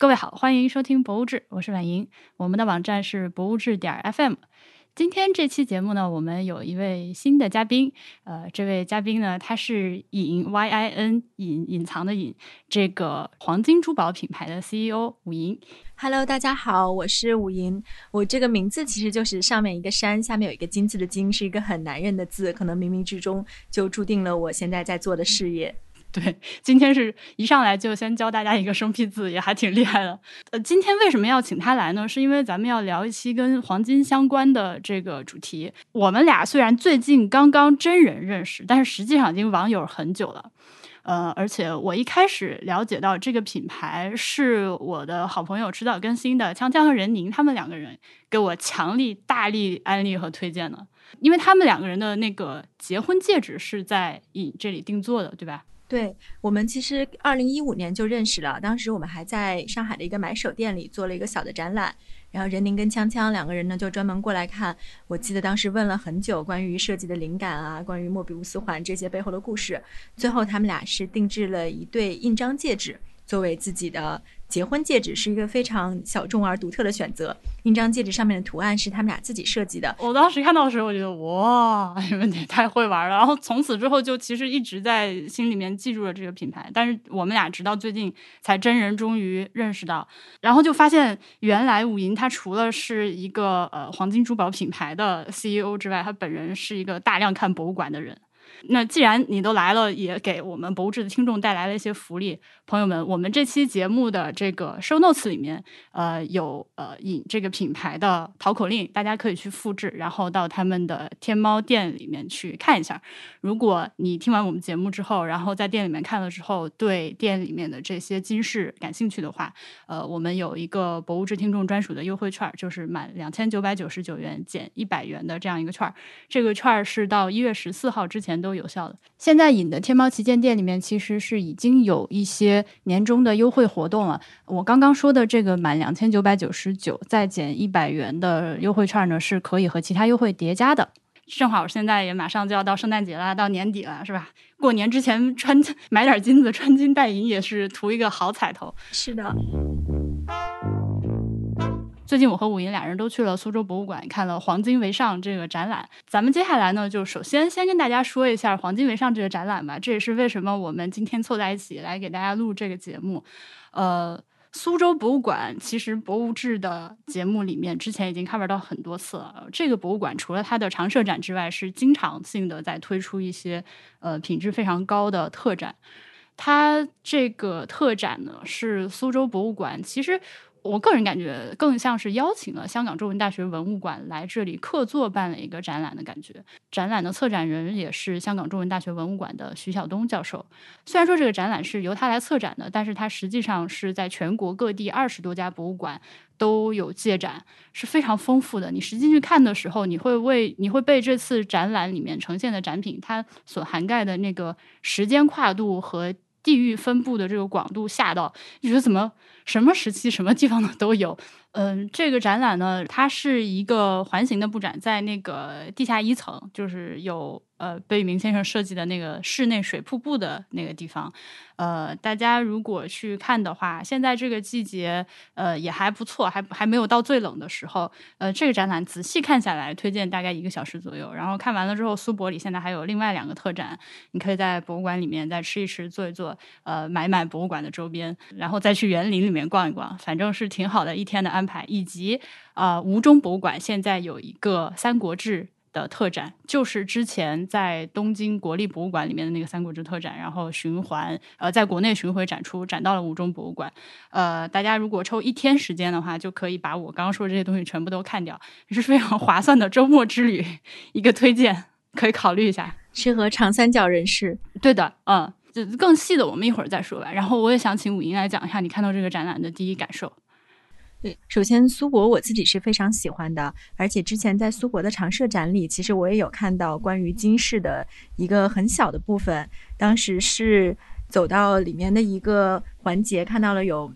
各位好，欢迎收听博物志，我是婉莹。我们的网站是博物志点 FM。今天这期节目呢，我们有一位新的嘉宾。呃，这位嘉宾呢，他是隐 Y I N 隐隐藏的隐这个黄金珠宝品牌的 CEO 武银。Hello，大家好，我是武银。我这个名字其实就是上面一个山，下面有一个金字的金，是一个很男人的字，可能冥冥之中就注定了我现在在做的事业。对，今天是一上来就先教大家一个生僻字，也还挺厉害的。呃，今天为什么要请他来呢？是因为咱们要聊一期跟黄金相关的这个主题。我们俩虽然最近刚刚真人认识，但是实际上已经网友很久了。呃，而且我一开始了解到这个品牌是我的好朋友迟早更新的锵锵和任宁他们两个人给我强力大力安利和推荐的，因为他们两个人的那个结婚戒指是在以这里定做的，对吧？对我们其实二零一五年就认识了，当时我们还在上海的一个买手店里做了一个小的展览，然后任宁跟锵锵两个人呢就专门过来看。我记得当时问了很久关于设计的灵感啊，关于莫比乌斯环这些背后的故事，最后他们俩是定制了一对印章戒指作为自己的。结婚戒指是一个非常小众而独特的选择。印章戒指上面的图案是他们俩自己设计的。我当时看到的时候，我觉得哇，你们也太会玩了。然后从此之后，就其实一直在心里面记住了这个品牌。但是我们俩直到最近才真人终于认识到，然后就发现原来武银他除了是一个呃黄金珠宝品牌的 CEO 之外，他本人是一个大量看博物馆的人。那既然你都来了，也给我们博物志的听众带来了一些福利。朋友们，我们这期节目的这个 show notes 里面，呃，有呃引这个品牌的淘口令，大家可以去复制，然后到他们的天猫店里面去看一下。如果你听完我们节目之后，然后在店里面看了之后，对店里面的这些金饰感兴趣的话，呃，我们有一个博物志听众专属的优惠券，就是满两千九百九十九元减一百元的这样一个券。这个券是到一月十四号之前都都有效的。现在引的天猫旗舰店里面其实是已经有一些。年终的优惠活动了，我刚刚说的这个满两千九百九十九再减一百元的优惠券呢，是可以和其他优惠叠加的。正好现在也马上就要到圣诞节了，到年底了，是吧？过年之前穿 买点金子，穿金戴银也是图一个好彩头。是的。最近我和武银俩人都去了苏州博物馆，看了《黄金为上》这个展览。咱们接下来呢，就首先先跟大家说一下《黄金为上》这个展览吧。这也是为什么我们今天凑在一起来给大家录这个节目。呃，苏州博物馆其实博物志的节目里面之前已经 cover 到很多次了。这个博物馆除了它的常设展之外，是经常性的在推出一些呃品质非常高的特展。它这个特展呢，是苏州博物馆其实。我个人感觉更像是邀请了香港中文大学文物馆来这里客座办了一个展览的感觉。展览的策展人也是香港中文大学文物馆的徐晓东教授。虽然说这个展览是由他来策展的，但是他实际上是在全国各地二十多家博物馆都有借展，是非常丰富的。你实际去看的时候，你会为你会被这次展览里面呈现的展品它所涵盖的那个时间跨度和地域分布的这个广度吓到，你觉得怎么？什么时期、什么地方的都有。嗯，这个展览呢，它是一个环形的布展，在那个地下一层，就是有呃贝聿铭先生设计的那个室内水瀑布的那个地方。呃，大家如果去看的话，现在这个季节呃也还不错，还还没有到最冷的时候。呃，这个展览仔细看下来，推荐大概一个小时左右。然后看完了之后，苏博里现在还有另外两个特展，你可以在博物馆里面再吃一吃、坐一坐，呃，买买博物馆的周边，然后再去园林里面逛一逛，反正是挺好的一天的安排排。以及啊，吴中博物馆现在有一个《三国志》的特展，就是之前在东京国立博物馆里面的那个《三国志》特展，然后循环呃，在国内巡回展出，展到了吴中博物馆。呃，大家如果抽一天时间的话，就可以把我刚刚说的这些东西全部都看掉，也是非常划算的周末之旅，一个推荐，可以考虑一下，适合长三角人士。对的，嗯，就更细的我们一会儿再说吧。然后我也想请武英来讲一下你看到这个展览的第一感受。对，首先苏博我自己是非常喜欢的，而且之前在苏博的常设展里，其实我也有看到关于金饰的一个很小的部分。当时是走到里面的一个环节，看到了有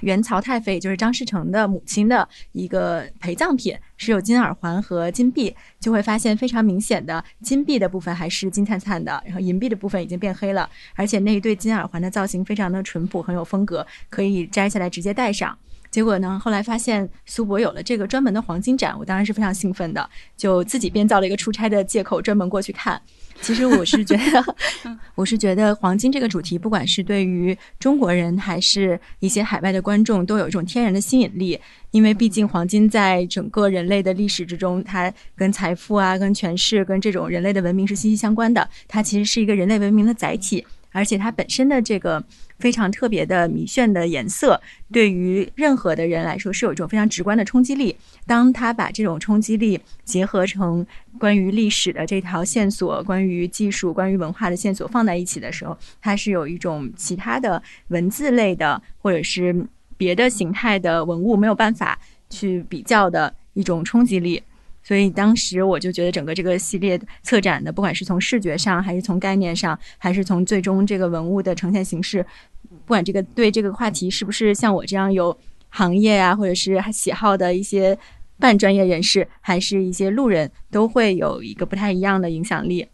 元朝太妃，就是张士诚的母亲的一个陪葬品，是有金耳环和金币，就会发现非常明显的金币的部分还是金灿灿的，然后银币的部分已经变黑了，而且那一对金耳环的造型非常的淳朴，很有风格，可以摘下来直接戴上。结果呢，后来发现苏博有了这个专门的黄金展，我当然是非常兴奋的，就自己编造了一个出差的借口，专门过去看。其实我是觉得，我是觉得黄金这个主题，不管是对于中国人还是一些海外的观众，都有一种天然的吸引力。因为毕竟黄金在整个人类的历史之中，它跟财富啊、跟权势、跟这种人类的文明是息息相关的。它其实是一个人类文明的载体。而且它本身的这个非常特别的迷炫的颜色，对于任何的人来说是有一种非常直观的冲击力。当他把这种冲击力结合成关于历史的这条线索、关于技术、关于文化的线索放在一起的时候，它是有一种其他的文字类的或者是别的形态的文物没有办法去比较的一种冲击力。所以当时我就觉得整个这个系列策展的，不管是从视觉上，还是从概念上，还是从最终这个文物的呈现形式，不管这个对这个话题是不是像我这样有行业啊，或者是喜好的一些半专业人士，还是一些路人，都会有一个不太一样的影响力。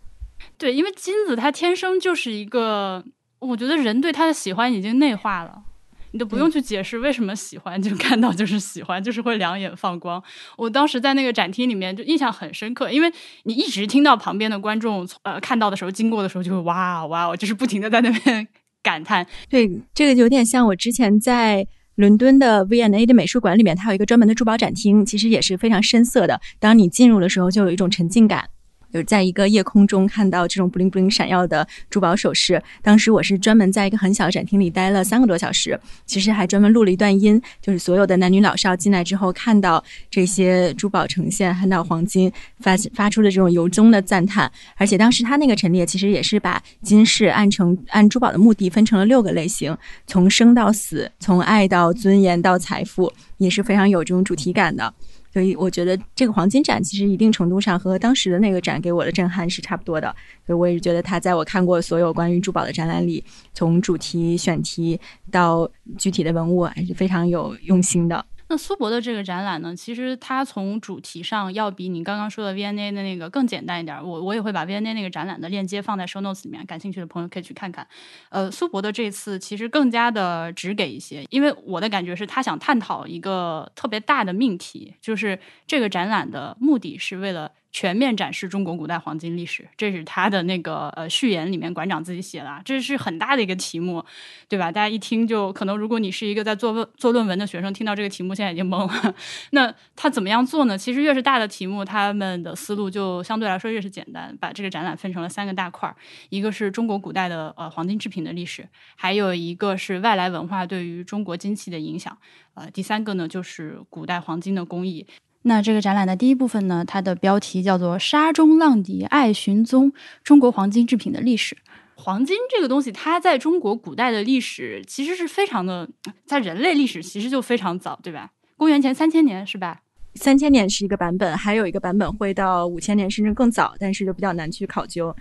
对，因为金子它天生就是一个，我觉得人对它的喜欢已经内化了。你都不用去解释为什么喜欢，就看到就是喜欢，就是会两眼放光。我当时在那个展厅里面就印象很深刻，因为你一直听到旁边的观众呃看到的时候，经过的时候就会哇哇，我就是不停的在那边 感叹。对，这个有点像我之前在伦敦的 V&A 的美术馆里面，它有一个专门的珠宝展厅，其实也是非常深色的。当你进入的时候，就有一种沉浸感。有在一个夜空中看到这种布灵布灵闪耀的珠宝首饰，当时我是专门在一个很小的展厅里待了三个多小时，其实还专门录了一段音，就是所有的男女老少进来之后看到这些珠宝呈现，看到黄金发发出的这种由衷的赞叹，而且当时他那个陈列其实也是把金饰按成按珠宝的目的分成了六个类型，从生到死，从爱到尊严到财富，也是非常有这种主题感的。所以我觉得这个黄金展其实一定程度上和当时的那个展给我的震撼是差不多的，所以我也是觉得它在我看过所有关于珠宝的展览里，从主题选题到具体的文物还是非常有用心的。那苏博的这个展览呢，其实它从主题上要比你刚刚说的 V N A 的那个更简单一点。我我也会把 V N A 那个展览的链接放在 Show Notes 里面，感兴趣的朋友可以去看看。呃，苏博的这次其实更加的直给一些，因为我的感觉是他想探讨一个特别大的命题，就是这个展览的目的是为了。全面展示中国古代黄金历史，这是他的那个呃序言里面馆长自己写的，这是很大的一个题目，对吧？大家一听就可能，如果你是一个在做论做论文的学生，听到这个题目现在已经懵了。那他怎么样做呢？其实越是大的题目，他们的思路就相对来说越是简单。把这个展览分成了三个大块儿，一个是中国古代的呃黄金制品的历史，还有一个是外来文化对于中国金器的影响，呃，第三个呢就是古代黄金的工艺。那这个展览的第一部分呢，它的标题叫做《沙中浪底爱寻踪：中国黄金制品的历史》。黄金这个东西，它在中国古代的历史其实是非常的，在人类历史其实就非常早，对吧？公元前三千年是吧？三千年是一个版本，还有一个版本会到五千年甚至更早，但是就比较难去考究。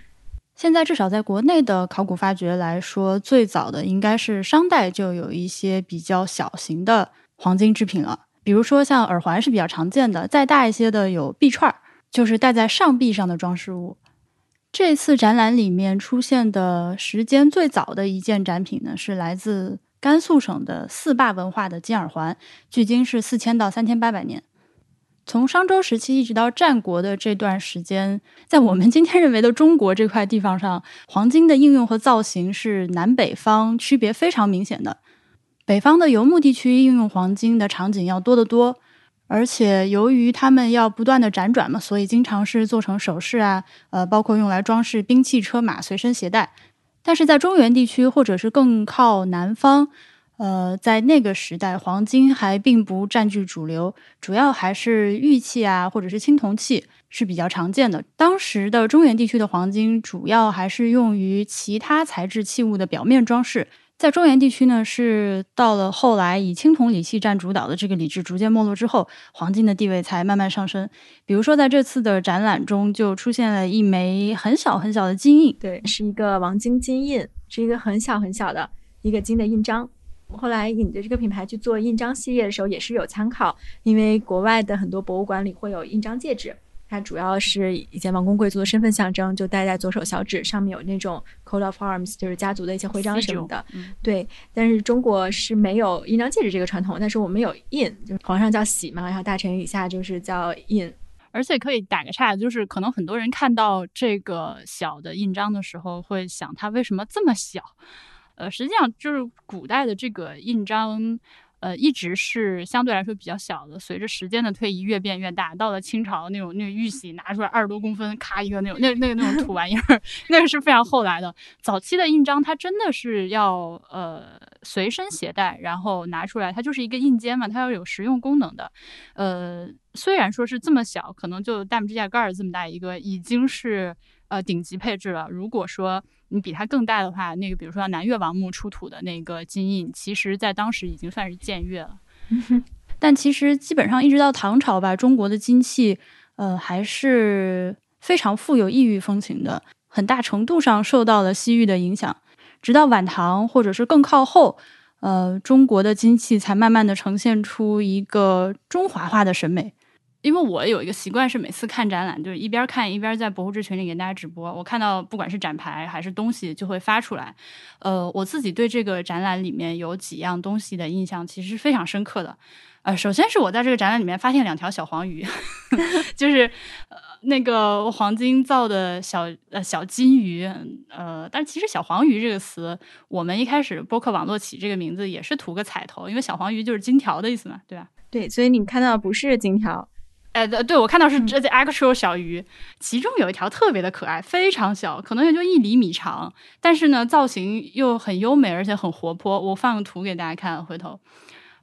现在至少在国内的考古发掘来说，最早的应该是商代就有一些比较小型的黄金制品了。比如说，像耳环是比较常见的，再大一些的有臂串儿，就是戴在上臂上的装饰物。这次展览里面出现的时间最早的一件展品呢，是来自甘肃省的四坝文化的金耳环，距今是四千到三千八百年。从商周时期一直到战国的这段时间，在我们今天认为的中国这块地方上，黄金的应用和造型是南北方区别非常明显的。北方的游牧地区应用黄金的场景要多得多，而且由于他们要不断的辗转嘛，所以经常是做成首饰啊，呃，包括用来装饰兵器、车马随身携带。但是在中原地区或者是更靠南方，呃，在那个时代，黄金还并不占据主流，主要还是玉器啊，或者是青铜器是比较常见的。当时的中原地区的黄金主要还是用于其他材质器物的表面装饰。在中原地区呢，是到了后来以青铜礼器占主导的这个礼制逐渐没落之后，黄金的地位才慢慢上升。比如说，在这次的展览中，就出现了一枚很小很小的金印，对，是一个王金金印，是一个很小很小的一个金的印章。后来引着这个品牌去做印章系列的时候，也是有参考，因为国外的很多博物馆里会有印章戒指。它主要是以前王公贵族的身份象征，就戴在左手小指，上面有那种 coat of arms，就是家族的一些徽章什么的。对，但是中国是没有印章戒指这个传统，但是我们有印，就是皇上叫玺嘛，然后大臣以下就是叫印。而且可以打个岔，就是可能很多人看到这个小的印章的时候，会想它为什么这么小？呃，实际上就是古代的这个印章。呃，一直是相对来说比较小的，随着时间的推移越变越大。到了清朝那种那个玉玺拿出来二十多公分，咔一个那种那那个那种土玩意儿，那个是非常后来的。早期的印章它真的是要呃随身携带，然后拿出来，它就是一个印笺嘛，它要有实用功能的。呃，虽然说是这么小，可能就大拇指甲盖儿这么大一个，已经是呃顶级配置了。如果说你比它更大的话，那个比如说南越王墓出土的那个金印，其实在当时已经算是僭越了。但其实基本上一直到唐朝吧，中国的金器，呃，还是非常富有异域风情的，很大程度上受到了西域的影响。直到晚唐或者是更靠后，呃，中国的金器才慢慢的呈现出一个中华化的审美。因为我有一个习惯是每次看展览，就是一边看一边在博物志群里给大家直播。我看到不管是展牌还是东西，就会发出来。呃，我自己对这个展览里面有几样东西的印象其实是非常深刻的。呃，首先是我在这个展览里面发现两条小黄鱼，就是呃那个黄金造的小呃小金鱼。呃，但其实小黄鱼这个词，我们一开始播客网络起这个名字也是图个彩头，因为小黄鱼就是金条的意思嘛，对吧？对，所以你看到不是金条。哎，对，对我看到是这 actual 小鱼，其中有一条特别的可爱，非常小，可能也就一厘米长，但是呢，造型又很优美，而且很活泼。我放个图给大家看，回头。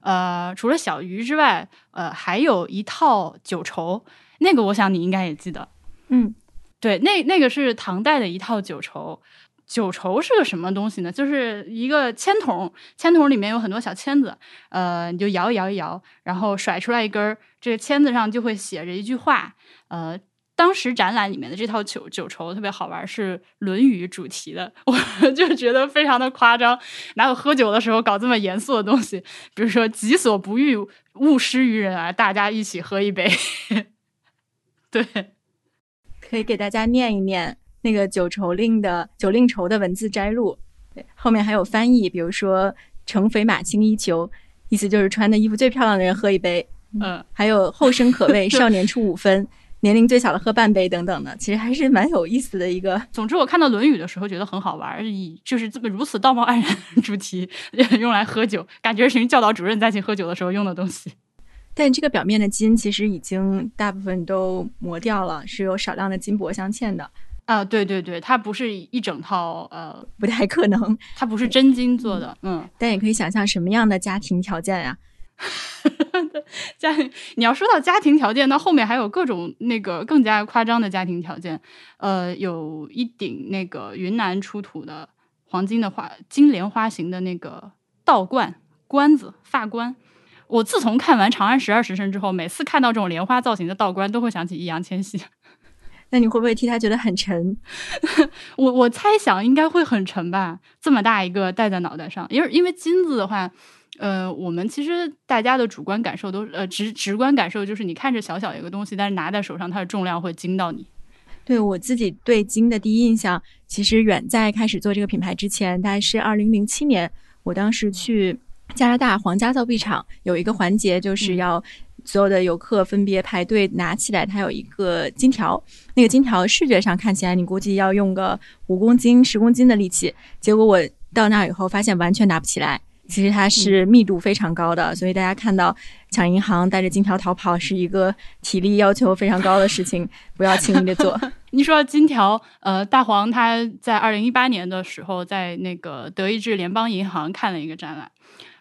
呃，除了小鱼之外，呃，还有一套九绸，那个我想你应该也记得。嗯，对，那那个是唐代的一套九绸。九绸是个什么东西呢？就是一个签筒，签筒里面有很多小签子，呃，你就摇一摇一摇，然后甩出来一根儿，这个签子上就会写着一句话。呃，当时展览里面的这套九九绸特别好玩，是《论语》主题的，我就觉得非常的夸张，哪有喝酒的时候搞这么严肃的东西？比如说“己所不欲，勿施于人”啊，大家一起喝一杯。对，可以给大家念一念。那个九愁令的九令愁的文字摘录，对，后面还有翻译，比如说“乘肥马轻衣裘”，意思就是穿的衣服最漂亮的人喝一杯，嗯，还有“后生可畏，少年出五分”，年龄最小的喝半杯等等的，其实还是蛮有意思的一个。总之，我看到《论语》的时候觉得很好玩，以就是这么如此道貌岸然主题 用来喝酒，感觉是教导主任在一起喝酒的时候用的东西。但这个表面的金其实已经大部分都磨掉了，是有少量的金箔镶嵌的。啊，对对对，它不是一整套，呃，不太可能，它不是真金做的，嗯，但也可以想象什么样的家庭条件 呀？家庭，你要说到家庭条件，那后面还有各种那个更加夸张的家庭条件，呃，有一顶那个云南出土的黄金的花金莲花形的那个道冠冠子发冠，我自从看完《长安十二时辰》之后，每次看到这种莲花造型的道冠，都会想起易烊千玺。那你会不会替他觉得很沉？我我猜想应该会很沉吧，这么大一个戴在脑袋上，因为因为金子的话，呃，我们其实大家的主观感受都呃直直观感受就是你看着小小一个东西，但是拿在手上它的重量会惊到你。对我自己对金的第一印象，其实远在开始做这个品牌之前，大概是二零零七年，我当时去加拿大皇家造币厂，有一个环节就是要。所有的游客分别排队拿起来，它有一个金条，那个金条视觉上看起来，你估计要用个五公斤、十公斤的力气。结果我到那以后发现完全拿不起来，其实它是密度非常高的，所以大家看到抢银行带着金条逃跑是一个体力要求非常高的事情，不要轻易的做。你说金条，呃，大黄他在二零一八年的时候在那个德意志联邦银行看了一个展览。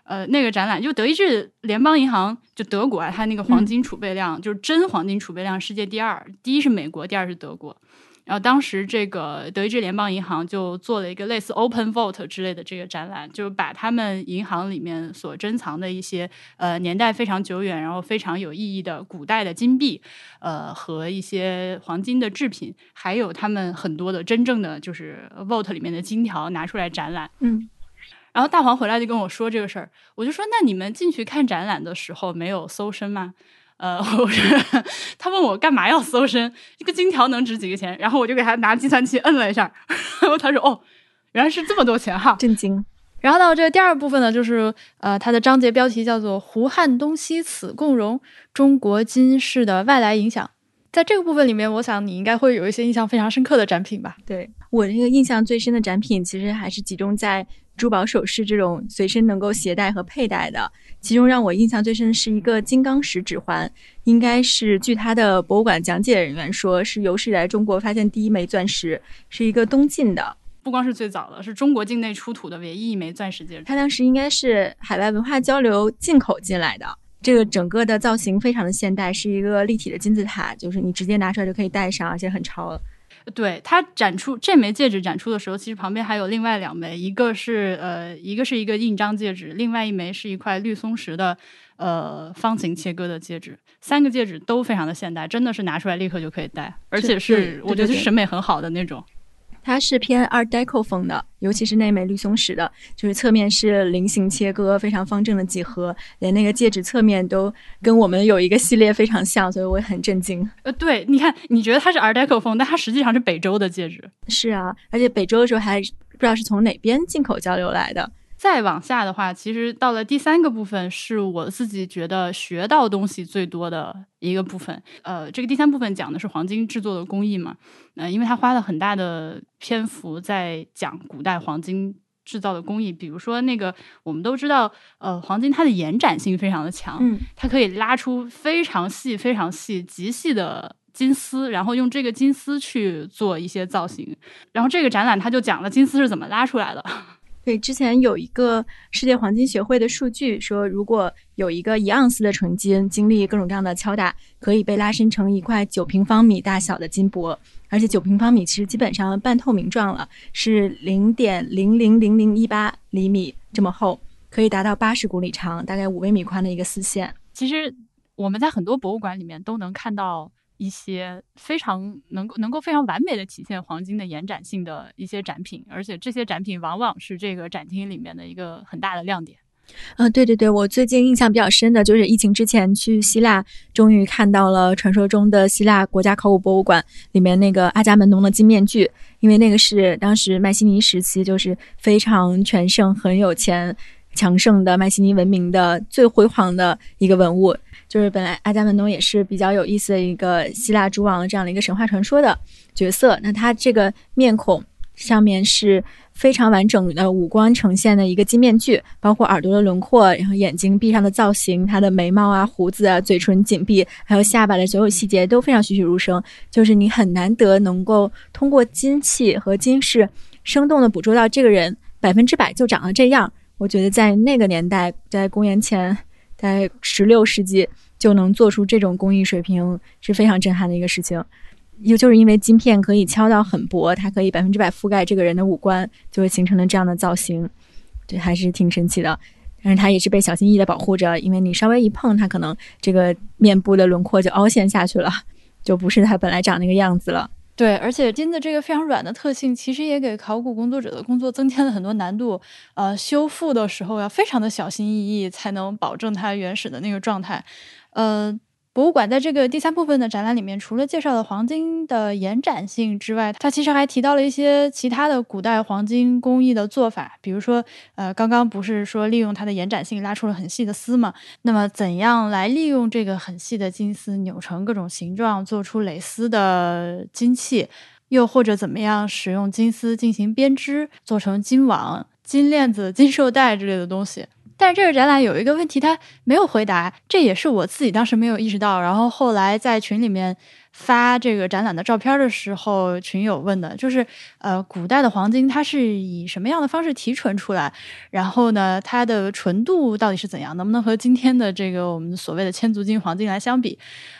呃，那个展览就德意志联邦银行，就德国啊，它那个黄金储备量就是真黄金储备量世界第二，第一是美国，第二是德国。然后当时这个德意志联邦银行就做了一个类似 Open Vault 之类的这个展览，就是把他们银行里面所珍藏的一些呃年代非常久远，然后非常有意义的古代的金币，呃和一些黄金的制品，还有他们很多的真正的就是 Vault 里面的金条拿出来展览。嗯。然后大黄回来就跟我说这个事儿，我就说那你们进去看展览的时候没有搜身吗？呃，我说他问我干嘛要搜身，一个金条能值几个钱？然后我就给他拿计算器摁了一下，然 后他说哦，原来是这么多钱哈，震惊。然后到这个第二部分呢，就是呃，它的章节标题叫做“胡汉东西此共荣：中国金饰的外来影响”。在这个部分里面，我想你应该会有一些印象非常深刻的展品吧？对我这个印象最深的展品，其实还是集中在珠宝首饰这种随身能够携带和佩戴的。其中让我印象最深的是一个金刚石指环，应该是据它的博物馆讲解人员说，是有史以来中国发现第一枚钻石，是一个东晋的，不光是最早的，是中国境内出土的唯一一枚钻石戒指。它当时应该是海外文化交流进口进来的。这个整个的造型非常的现代，是一个立体的金字塔，就是你直接拿出来就可以戴上，而且很潮。对它展出这枚戒指展出的时候，其实旁边还有另外两枚，一个是呃，一个是一个印章戒指，另外一枚是一块绿松石的呃方形切割的戒指。三个戒指都非常的现代，真的是拿出来立刻就可以戴，而且是我觉得审美很好的那种。它是偏 Art Deco 风的，尤其是那枚绿松石的，就是侧面是菱形切割，非常方正的几何，连那个戒指侧面都跟我们有一个系列非常像，所以我很震惊。呃，对，你看，你觉得它是 Art Deco 风，但它实际上是北周的戒指。是啊，而且北周的时候还不知道是从哪边进口交流来的。再往下的话，其实到了第三个部分，是我自己觉得学到东西最多的一个部分。呃，这个第三部分讲的是黄金制作的工艺嘛，呃，因为他花了很大的篇幅在讲古代黄金制造的工艺。比如说那个，我们都知道，呃，黄金它的延展性非常的强，嗯，它可以拉出非常细、非常细、极细的金丝，然后用这个金丝去做一些造型。然后这个展览它就讲了金丝是怎么拉出来的。对，之前有一个世界黄金协会的数据说，如果有一个一盎司的纯金经历各种各样的敲打，可以被拉伸成一块九平方米大小的金箔，而且九平方米其实基本上半透明状了，是零点零零零零一八厘米这么厚，可以达到八十公里长，大概五微米宽的一个丝线。其实我们在很多博物馆里面都能看到。一些非常能够能够非常完美的体现黄金的延展性的一些展品，而且这些展品往往是这个展厅里面的一个很大的亮点。嗯，对对对，我最近印象比较深的就是疫情之前去希腊，终于看到了传说中的希腊国家考古博物馆里面那个阿伽门农的金面具，因为那个是当时迈锡尼时期就是非常全盛、很有钱、强盛的迈锡尼文明的最辉煌的一个文物。就是本来阿伽门农也是比较有意思的一个希腊诸王这样的一个神话传说的角色。那他这个面孔上面是非常完整的五官呈现的一个金面具，包括耳朵的轮廓，然后眼睛闭上的造型，他的眉毛啊、胡子啊、嘴唇紧闭，还有下巴的所有细节都非常栩栩如生。就是你很难得能够通过金器和金饰生动的捕捉到这个人百分之百就长得这样。我觉得在那个年代，在公元前。在十六世纪就能做出这种工艺水平是非常震撼的一个事情，又就是因为金片可以敲到很薄，它可以百分之百覆盖这个人的五官，就会形成了这样的造型，这还是挺神奇的。但是它也是被小心翼翼的保护着，因为你稍微一碰它，可能这个面部的轮廓就凹陷下去了，就不是它本来长那个样子了。对，而且金的这个非常软的特性，其实也给考古工作者的工作增添了很多难度。呃，修复的时候要非常的小心翼翼，才能保证它原始的那个状态。呃。博物馆在这个第三部分的展览里面，除了介绍了黄金的延展性之外，它其实还提到了一些其他的古代黄金工艺的做法。比如说，呃，刚刚不是说利用它的延展性拉出了很细的丝嘛？那么，怎样来利用这个很细的金丝扭成各种形状，做出蕾丝的金器？又或者怎么样使用金丝进行编织，做成金网、金链子、金绶带之类的东西？但是这个展览有一个问题，他没有回答，这也是我自己当时没有意识到。然后后来在群里面发这个展览的照片的时候，群友问的就是：呃，古代的黄金它是以什么样的方式提纯出来？然后呢，它的纯度到底是怎样？能不能和今天的这个我们所谓的千足金黄金来相比？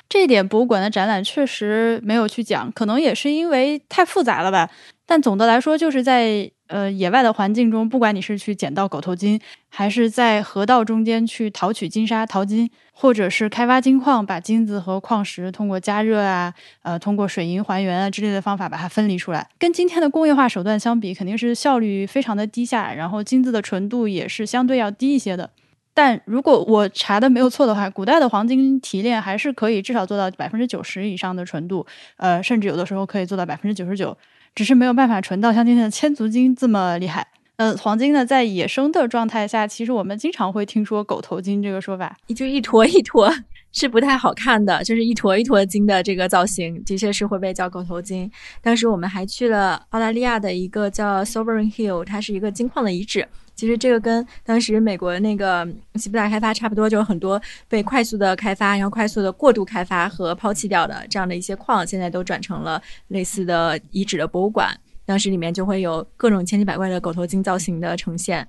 这一点博物馆的展览确实没有去讲，可能也是因为太复杂了吧。但总的来说，就是在呃，野外的环境中，不管你是去捡到狗头金，还是在河道中间去淘取金沙淘金，或者是开发金矿，把金子和矿石通过加热啊，呃，通过水银还原啊之类的方法把它分离出来，跟今天的工业化手段相比，肯定是效率非常的低下，然后金子的纯度也是相对要低一些的。但如果我查的没有错的话，古代的黄金提炼还是可以至少做到百分之九十以上的纯度，呃，甚至有的时候可以做到百分之九十九。只是没有办法纯到像今天的千足金这么厉害。嗯，黄金呢，在野生的状态下，其实我们经常会听说狗头金这个说法，就一坨一坨 是不太好看的，就是一坨一坨金的这个造型，的确是会被叫狗头金。当时我们还去了澳大利亚的一个叫 Sovereign Hill，它是一个金矿的遗址。其实这个跟当时美国那个西部大开发差不多，就是很多被快速的开发，然后快速的过度开发和抛弃掉的这样的一些矿，现在都转成了类似的遗址的博物馆。当时里面就会有各种千奇百怪的狗头金造型的呈现，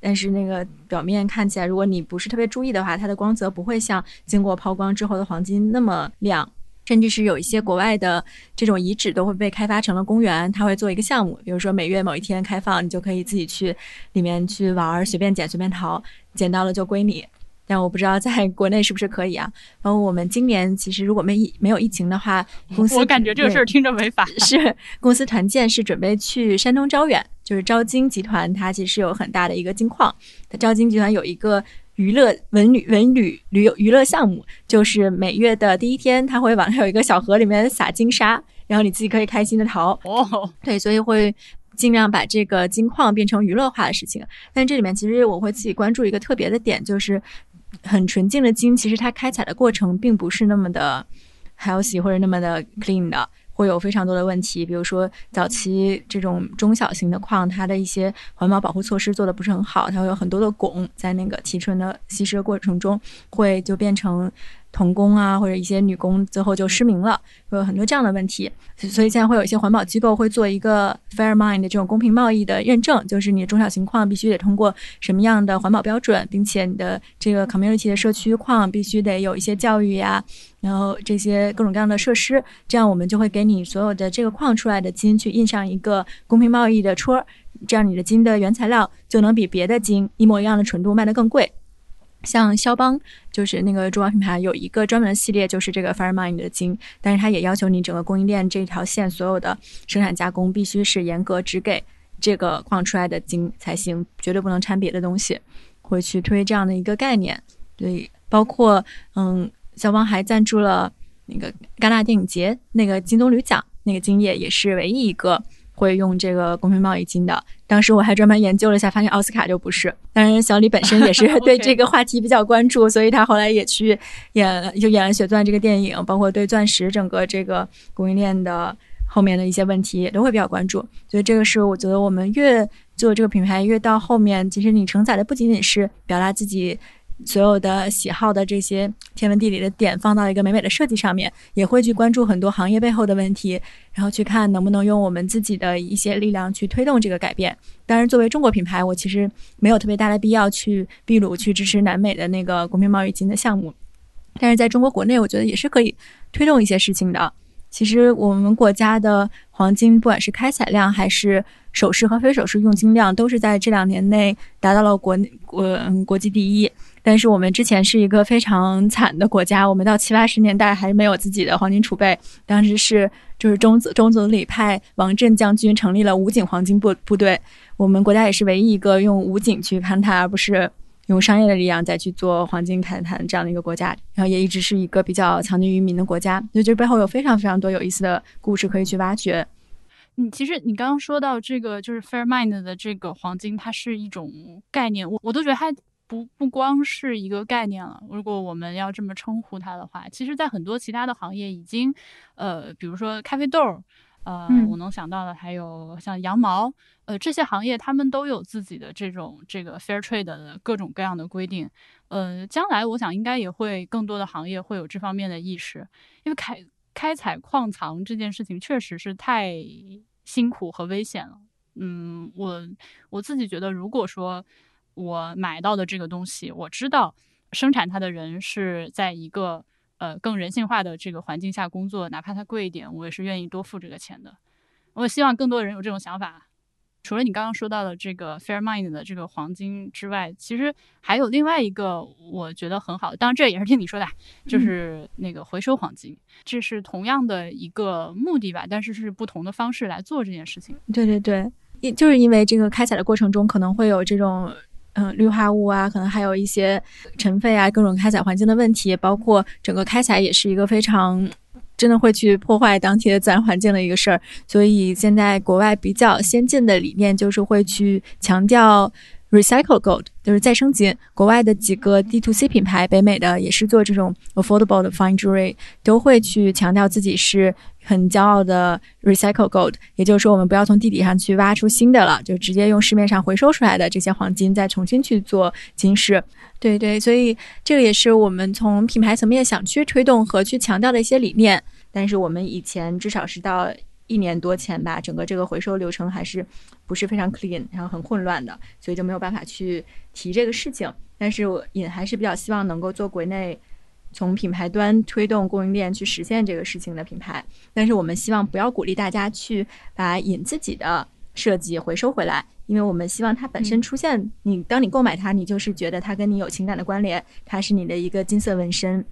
但是那个表面看起来，如果你不是特别注意的话，它的光泽不会像经过抛光之后的黄金那么亮。甚至是有一些国外的这种遗址都会被开发成了公园，它会做一个项目，比如说每月某一天开放，你就可以自己去里面去玩，随便捡随便淘，捡到了就归你。但我不知道在国内是不是可以啊？然后我们今年其实如果没疫没有疫情的话，公司 我感觉这个事儿听着违法。是公司团建是准备去山东招远，就是招金集团，它其实有很大的一个金矿，招金集团有一个。娱乐文旅文旅旅游娱乐项目，就是每月的第一天，他会往上有一个小河里面撒金沙，然后你自己可以开心的淘。哦，对，所以会尽量把这个金矿变成娱乐化的事情。但这里面其实我会自己关注一个特别的点，就是很纯净的金，其实它开采的过程并不是那么的 healthy 或者那么的 clean 的。会有非常多的问题，比如说早期这种中小型的矿，它的一些环保保护措施做的不是很好，它会有很多的汞在那个提纯的稀释的过程中，会就变成。童工啊，或者一些女工最后就失明了，会有很多这样的问题。所以现在会有一些环保机构会做一个 fair mine 的这种公平贸易的认证，就是你的中小型矿必须得通过什么样的环保标准，并且你的这个 community 的社区矿必须得有一些教育呀，然后这些各种各样的设施，这样我们就会给你所有的这个矿出来的金去印上一个公平贸易的戳儿，这样你的金的原材料就能比别的金一模一样的纯度卖得更贵。像肖邦就是那个珠宝品牌，有一个专门的系列，就是这个 Fire Mine 的金，但是它也要求你整个供应链这条线所有的生产加工必须是严格只给这个矿出来的金才行，绝对不能掺别的东西，会去推这样的一个概念。对，包括嗯，肖邦还赞助了那个戛纳电影节那个金棕榈奖，那个金叶也是唯一一个。会用这个公平贸易金的，当时我还专门研究了一下，发现奥斯卡就不是。当然，小李本身也是 对这个话题比较关注，所以他后来也去演，就演了《血钻》这个电影，包括对钻石整个这个供应链的后面的一些问题也都会比较关注。所以这个是我觉得我们越做这个品牌越到后面，其实你承载的不仅仅是表达自己。所有的喜好的这些天文地理的点放到一个美美的设计上面，也会去关注很多行业背后的问题，然后去看能不能用我们自己的一些力量去推动这个改变。当然，作为中国品牌，我其实没有特别大的必要去秘鲁去支持南美的那个国民贸易金的项目，但是在中国国内，我觉得也是可以推动一些事情的。其实我们国家的黄金，不管是开采量还是首饰和非首饰用金量，都是在这两年内达到了国国国际第一。但是我们之前是一个非常惨的国家，我们到七八十年代还是没有自己的黄金储备。当时是就是中子中总理派王震将军成立了武警黄金部部队，我们国家也是唯一一个用武警去勘探，而不是用商业的力量再去做黄金勘探这样的一个国家。然后也一直是一个比较强金于民的国家，所以这背后有非常非常多有意思的故事可以去挖掘。嗯，其实你刚刚说到这个就是 Fair Mind 的这个黄金，它是一种概念，我我都觉得它。不不光是一个概念了，如果我们要这么称呼它的话，其实，在很多其他的行业已经，呃，比如说咖啡豆，呃，我能想到的还有像羊毛，呃，这些行业他们都有自己的这种这个 fair trade 的各种各样的规定，呃，将来我想应该也会更多的行业会有这方面的意识，因为开开采矿藏这件事情确实是太辛苦和危险了，嗯，我我自己觉得，如果说。我买到的这个东西，我知道生产它的人是在一个呃更人性化的这个环境下工作，哪怕它贵一点，我也是愿意多付这个钱的。我希望更多人有这种想法。除了你刚刚说到的这个 Fairmind 的这个黄金之外，其实还有另外一个我觉得很好，当然这也是听你说的，就是那个回收黄金，这是同样的一个目的吧，但是是不同的方式来做这件事情。对对对，也就是因为这个开采的过程中可能会有这种嗯氯化物啊，可能还有一些尘肺啊，各种开采环境的问题，包括整个开采也是一个非常。真的会去破坏当地的自然环境的一个事儿，所以现在国外比较先进的理念就是会去强调 recycle gold，就是再生金。国外的几个 D to C 品牌，北美的也是做这种 affordable 的 fine jewelry，都会去强调自己是很骄傲的 recycle gold。也就是说，我们不要从地底上去挖出新的了，就直接用市面上回收出来的这些黄金再重新去做金饰。对对，所以这个也是我们从品牌层面想去推动和去强调的一些理念。但是我们以前至少是到一年多前吧，整个这个回收流程还是不是非常 clean，然后很混乱的，所以就没有办法去提这个事情。但是我也还是比较希望能够做国内从品牌端推动供应链去实现这个事情的品牌。但是我们希望不要鼓励大家去把引自己的设计回收回来，因为我们希望它本身出现，你当你购买它，你就是觉得它跟你有情感的关联，它是你的一个金色纹身，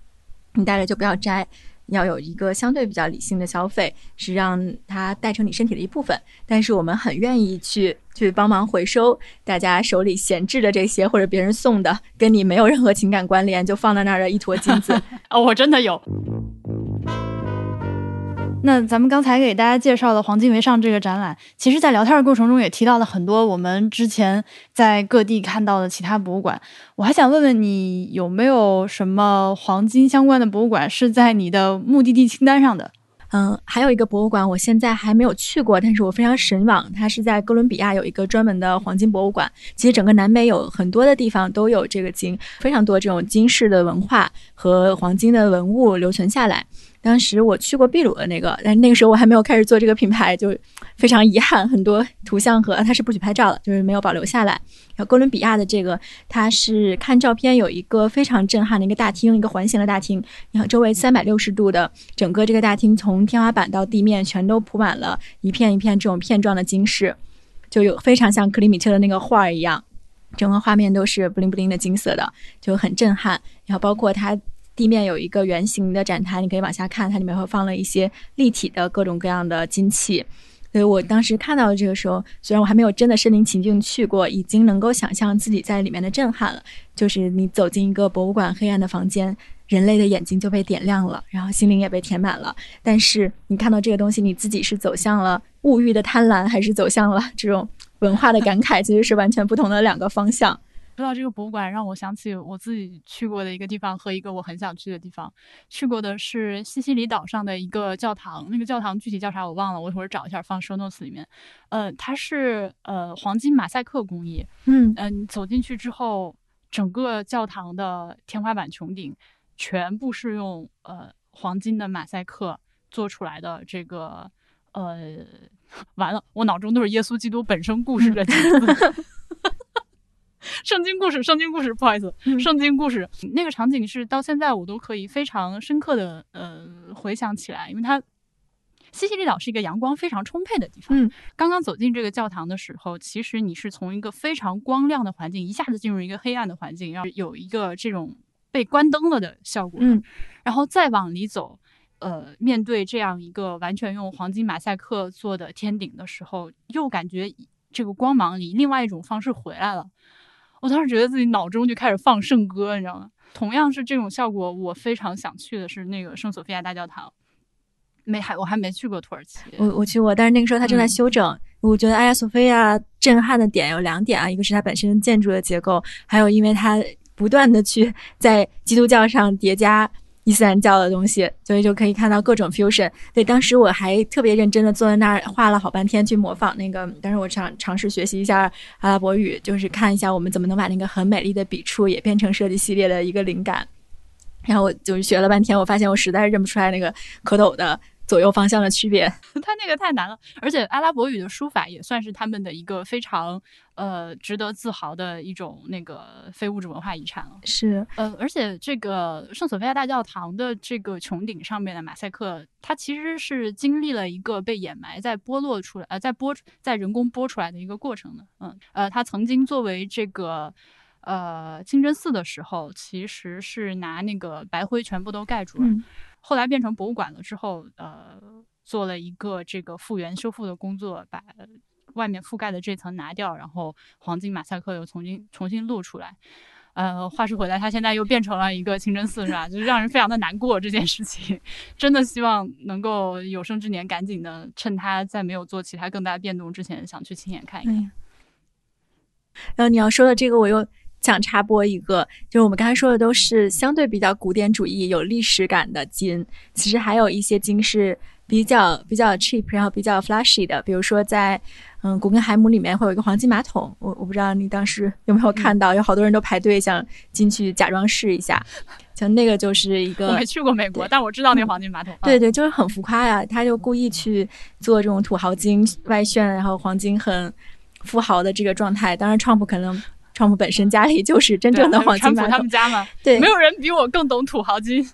你戴着就不要摘。要有一个相对比较理性的消费，是让它带成你身体的一部分。但是我们很愿意去去帮忙回收大家手里闲置的这些，或者别人送的，跟你没有任何情感关联就放在那儿的一坨金子。哦，我真的有。那咱们刚才给大家介绍的“黄金为上”这个展览，其实，在聊天的过程中也提到了很多我们之前在各地看到的其他博物馆。我还想问问你，有没有什么黄金相关的博物馆是在你的目的地清单上的？嗯，还有一个博物馆，我现在还没有去过，但是我非常神往。它是在哥伦比亚有一个专门的黄金博物馆。其实整个南美有很多的地方都有这个金，非常多这种金饰的文化和黄金的文物留存下来。当时我去过秘鲁的那个，但那个时候我还没有开始做这个品牌，就非常遗憾，很多图像和它是不许拍照的，就是没有保留下来。然后哥伦比亚的这个，它是看照片有一个非常震撼的一个大厅，一个环形的大厅，然后周围三百六十度的整个这个大厅从天花板到地面全都铺满了一片一片这种片状的金饰，就有非常像克里米特的那个画儿一样，整个画面都是布灵布灵的金色的，就很震撼。然后包括它。地面有一个圆形的展台，你可以往下看，它里面会放了一些立体的各种各样的金器。所以我当时看到这个时候，虽然我还没有真的身临其境去过，已经能够想象自己在里面的震撼了。就是你走进一个博物馆黑暗的房间，人类的眼睛就被点亮了，然后心灵也被填满了。但是你看到这个东西，你自己是走向了物欲的贪婪，还是走向了这种文化的感慨，其实是完全不同的两个方向。说到这个博物馆，让我想起我自己去过的一个地方和一个我很想去的地方。去过的是西西里岛上的一个教堂，那个教堂具体叫啥我忘了，我一会儿找一下放 show notes 里面。呃，它是呃黄金马赛克工艺。嗯嗯，走进去之后，整个教堂的天花板、穹顶全部是用呃黄金的马赛克做出来的。这个呃，完了，我脑中都是耶稣基督本身故事的。圣经故事，圣经故事，不好意思，圣经故事那个场景是到现在我都可以非常深刻的呃回想起来，因为它西西里岛是一个阳光非常充沛的地方。嗯，刚刚走进这个教堂的时候，其实你是从一个非常光亮的环境一下子进入一个黑暗的环境，然后有一个这种被关灯了的效果。嗯，然后再往里走，呃，面对这样一个完全用黄金马赛克做的天顶的时候，又感觉这个光芒以另外一种方式回来了。我当时觉得自己脑中就开始放圣歌，你知道吗？同样是这种效果，我非常想去的是那个圣索菲亚大教堂。没还我还没去过土耳其，我我去过，但是那个时候它正在修整。我觉得埃亚索菲亚震撼的点有两点啊，一个是它本身建筑的结构，还有因为它不断的去在基督教上叠加。伊斯兰教的东西，所以就可以看到各种 fusion。对，当时我还特别认真的坐在那儿画了好半天，去模仿那个。但是我想尝试学习一下阿拉伯语，就是看一下我们怎么能把那个很美丽的笔触也变成设计系列的一个灵感。然后我就是学了半天，我发现我实在是认不出来那个蝌蚪的左右方向的区别。它那个太难了，而且阿拉伯语的书法也算是他们的一个非常呃值得自豪的一种那个非物质文化遗产了。是，呃，而且这个圣索菲亚大教堂的这个穹顶上面的马赛克，它其实是经历了一个被掩埋、再剥落出来，呃，在剥在人工剥出来的一个过程的。嗯，呃，它曾经作为这个呃清真寺的时候，其实是拿那个白灰全部都盖住了。后来变成博物馆了之后，呃，做了一个这个复原修复的工作，把外面覆盖的这层拿掉，然后黄金马赛克又重新重新露出来。呃，话说回来，它现在又变成了一个清真寺，是吧？就是让人非常的难过这件事情。真的希望能够有生之年赶紧的，趁它在没有做其他更大变动之前，想去亲眼看一看。然后你要说的这个，我又。想插播一个，就是我们刚才说的都是相对比较古典主义、有历史感的金，其实还有一些金是比较比较 cheap，然后比较 flashy 的，比如说在嗯古根海姆里面会有一个黄金马桶，我我不知道你当时有没有看到，有好多人都排队想进去假装试一下，像那个就是一个我没去过美国，但我知道那黄金马桶，对对，就是很浮夸呀，他就故意去做这种土豪金外炫，然后黄金很富豪的这个状态，当然 Trump 可能。川普本身家里就是真正的黄金马桶，他们家嘛？对，没有人比我更懂土豪金。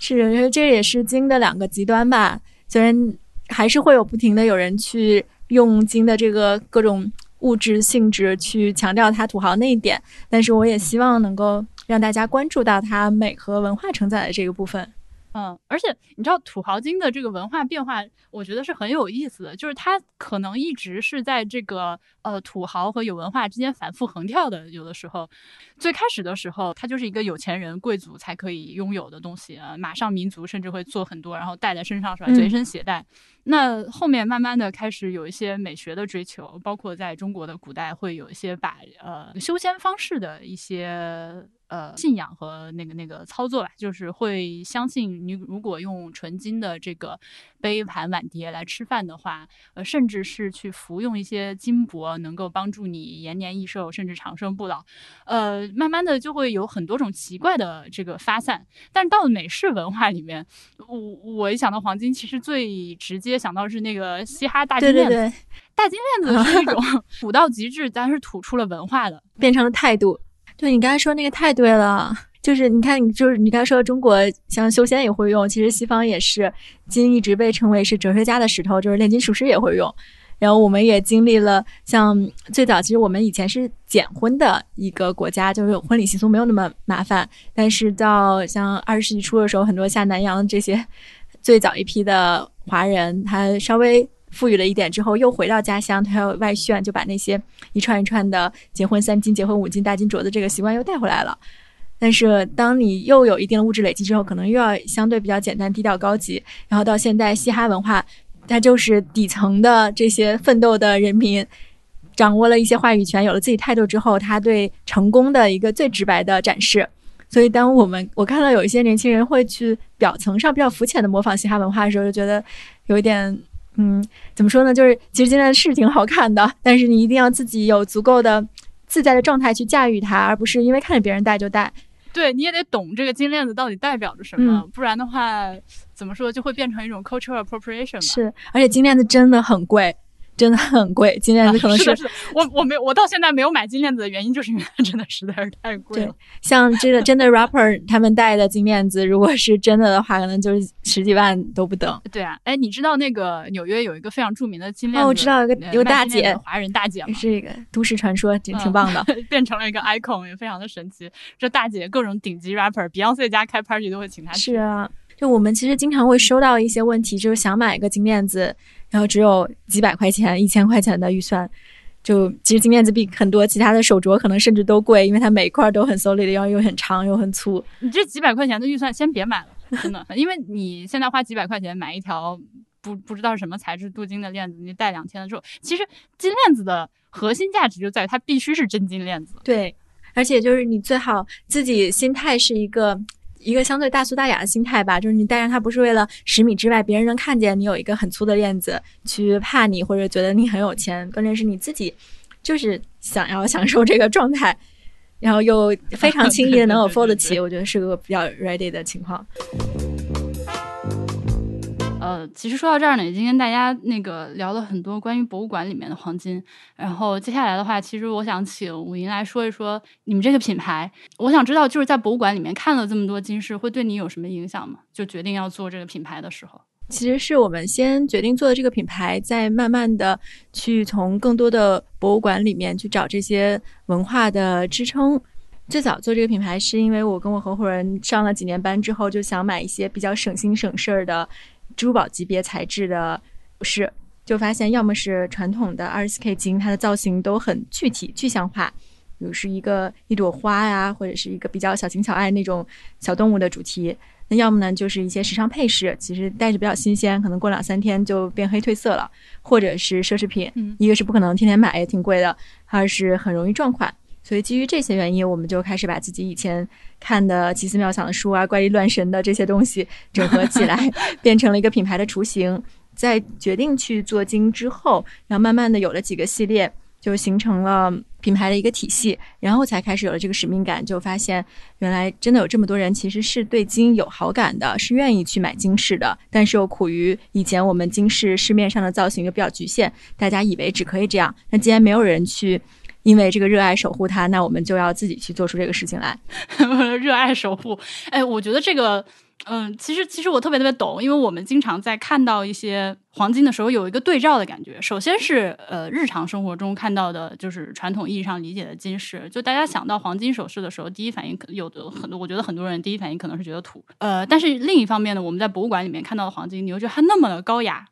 是，因为这也是金的两个极端吧。虽然还是会有不停的有人去用金的这个各种物质性质去强调它土豪那一点，但是我也希望能够让大家关注到它美和文化承载的这个部分。嗯，而且你知道土豪金的这个文化变化，我觉得是很有意思的，就是它可能一直是在这个呃土豪和有文化之间反复横跳的。有的时候，最开始的时候，它就是一个有钱人贵族才可以拥有的东西啊，马上民族甚至会做很多，然后带在身上是吧？随身携带。那后面慢慢的开始有一些美学的追求，包括在中国的古代会有一些把呃修仙方式的一些。呃，信仰和那个那个操作吧，就是会相信你如果用纯金的这个杯盘碗碟来吃饭的话，呃，甚至是去服用一些金箔，能够帮助你延年益寿，甚至长生不老。呃，慢慢的就会有很多种奇怪的这个发散。但是到了美式文化里面，我我一想到黄金，其实最直接想到是那个嘻哈大金链子。大金链子是一种 土到极致，但是土出了文化的，变成了态度。对你刚才说那个太对了，就是你看，你就是你刚才说中国像修仙也会用，其实西方也是金一直被称为是哲学家的石头，就是炼金术师也会用。然后我们也经历了像最早，其实我们以前是简婚的一个国家，就是婚礼习俗没有那么麻烦。但是到像二十世纪初的时候，很多下南洋这些最早一批的华人，他稍微。富裕了一点之后，又回到家乡，他要外炫，就把那些一串一串的结婚三金、结婚五金、大金镯子这个习惯又带回来了。但是，当你又有一定的物质累积之后，可能又要相对比较简单、低调、高级。然后到现在，嘻哈文化，它就是底层的这些奋斗的人民，掌握了一些话语权，有了自己态度之后，他对成功的一个最直白的展示。所以，当我们我看到有一些年轻人会去表层上比较肤浅的模仿嘻哈文化的时候，就觉得有一点。嗯，怎么说呢？就是其实金链子是挺好看的，但是你一定要自己有足够的自在的状态去驾驭它，而不是因为看着别人戴就戴。对，你也得懂这个金链子到底代表着什么，不然的话，怎么说就会变成一种 cultural appropriation 是，而且金链子真的很贵。真的很贵，金链子可能是我我没我到现在没有买金链子的原因，就是因为它真的实在是太贵了。像这个真的 rapper 他们戴的金链子，如果是真的的话，可能就是十几万都不等。对啊，哎，你知道那个纽约有一个非常著名的金链子？哦，我知道有个有大姐，华人大姐，是一个都市传说，挺挺棒的，变成了一个 icon，也非常的神奇。这大姐各种顶级 rapper，Beyonce 家开 party 都会请她。是啊，就我们其实经常会收到一些问题，就是想买一个金链子。然后只有几百块钱、一千块钱的预算，就其实金链子比很多其他的手镯可能甚至都贵，因为它每一块都很 solid，然后又很长又很粗。你这几百块钱的预算先别买了，真的，因为你现在花几百块钱买一条不不知道是什么材质镀金的链子，你戴两天的时候，其实金链子的核心价值就在于它必须是真金链子。对，而且就是你最好自己心态是一个。一个相对大俗大雅的心态吧，就是你戴上它不是为了十米之外别人能看见你有一个很粗的链子去怕你或者觉得你很有钱，关键是你自己就是想要享受这个状态，然后又非常轻易的能 afford 得起，我觉得是个比较 ready 的情况。呃，其实说到这儿呢，已经跟大家那个聊了很多关于博物馆里面的黄金。然后接下来的话，其实我想请武银来说一说你们这个品牌。我想知道，就是在博物馆里面看了这么多金饰，会对你有什么影响吗？就决定要做这个品牌的时候，其实是我们先决定做的这个品牌，再慢慢的去从更多的博物馆里面去找这些文化的支撑。最早做这个品牌，是因为我跟我合伙人上了几年班之后，就想买一些比较省心省事儿的珠宝级别材质的首饰，就发现要么是传统的二十四 K 金，它的造型都很具体具象化，比如是一个一朵花呀，或者是一个比较小情小爱那种小动物的主题；那要么呢，就是一些时尚配饰，其实戴着比较新鲜，可能过两三天就变黑褪色了；或者是奢侈品，一个是不可能天天买，也挺贵的；二是很容易撞款。所以基于这些原因，我们就开始把自己以前看的奇思妙想的书啊、怪力乱神的这些东西整合起来，变成了一个品牌的雏形。在决定去做金之后，然后慢慢的有了几个系列，就形成了品牌的一个体系，然后才开始有了这个使命感，就发现原来真的有这么多人其实是对金有好感的，是愿意去买金饰的，但是又苦于以前我们金饰市面上的造型又比较局限，大家以为只可以这样。那既然没有人去。因为这个热爱守护它，那我们就要自己去做出这个事情来。热爱守护，哎，我觉得这个，嗯，其实其实我特别特别懂，因为我们经常在看到一些黄金的时候，有一个对照的感觉。首先是呃，日常生活中看到的，就是传统意义上理解的金饰，就大家想到黄金首饰的时候，第一反应可有的很多，我觉得很多人第一反应可能是觉得土。呃，但是另一方面呢，我们在博物馆里面看到的黄金，你又觉得它那么的高雅，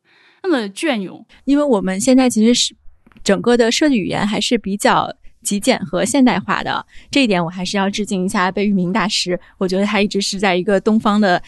那么隽永，因为我们现在其实是。整个的设计语言还是比较极简和现代化的，这一点我还是要致敬一下贝聿铭大师。我觉得他一直是在一个东方的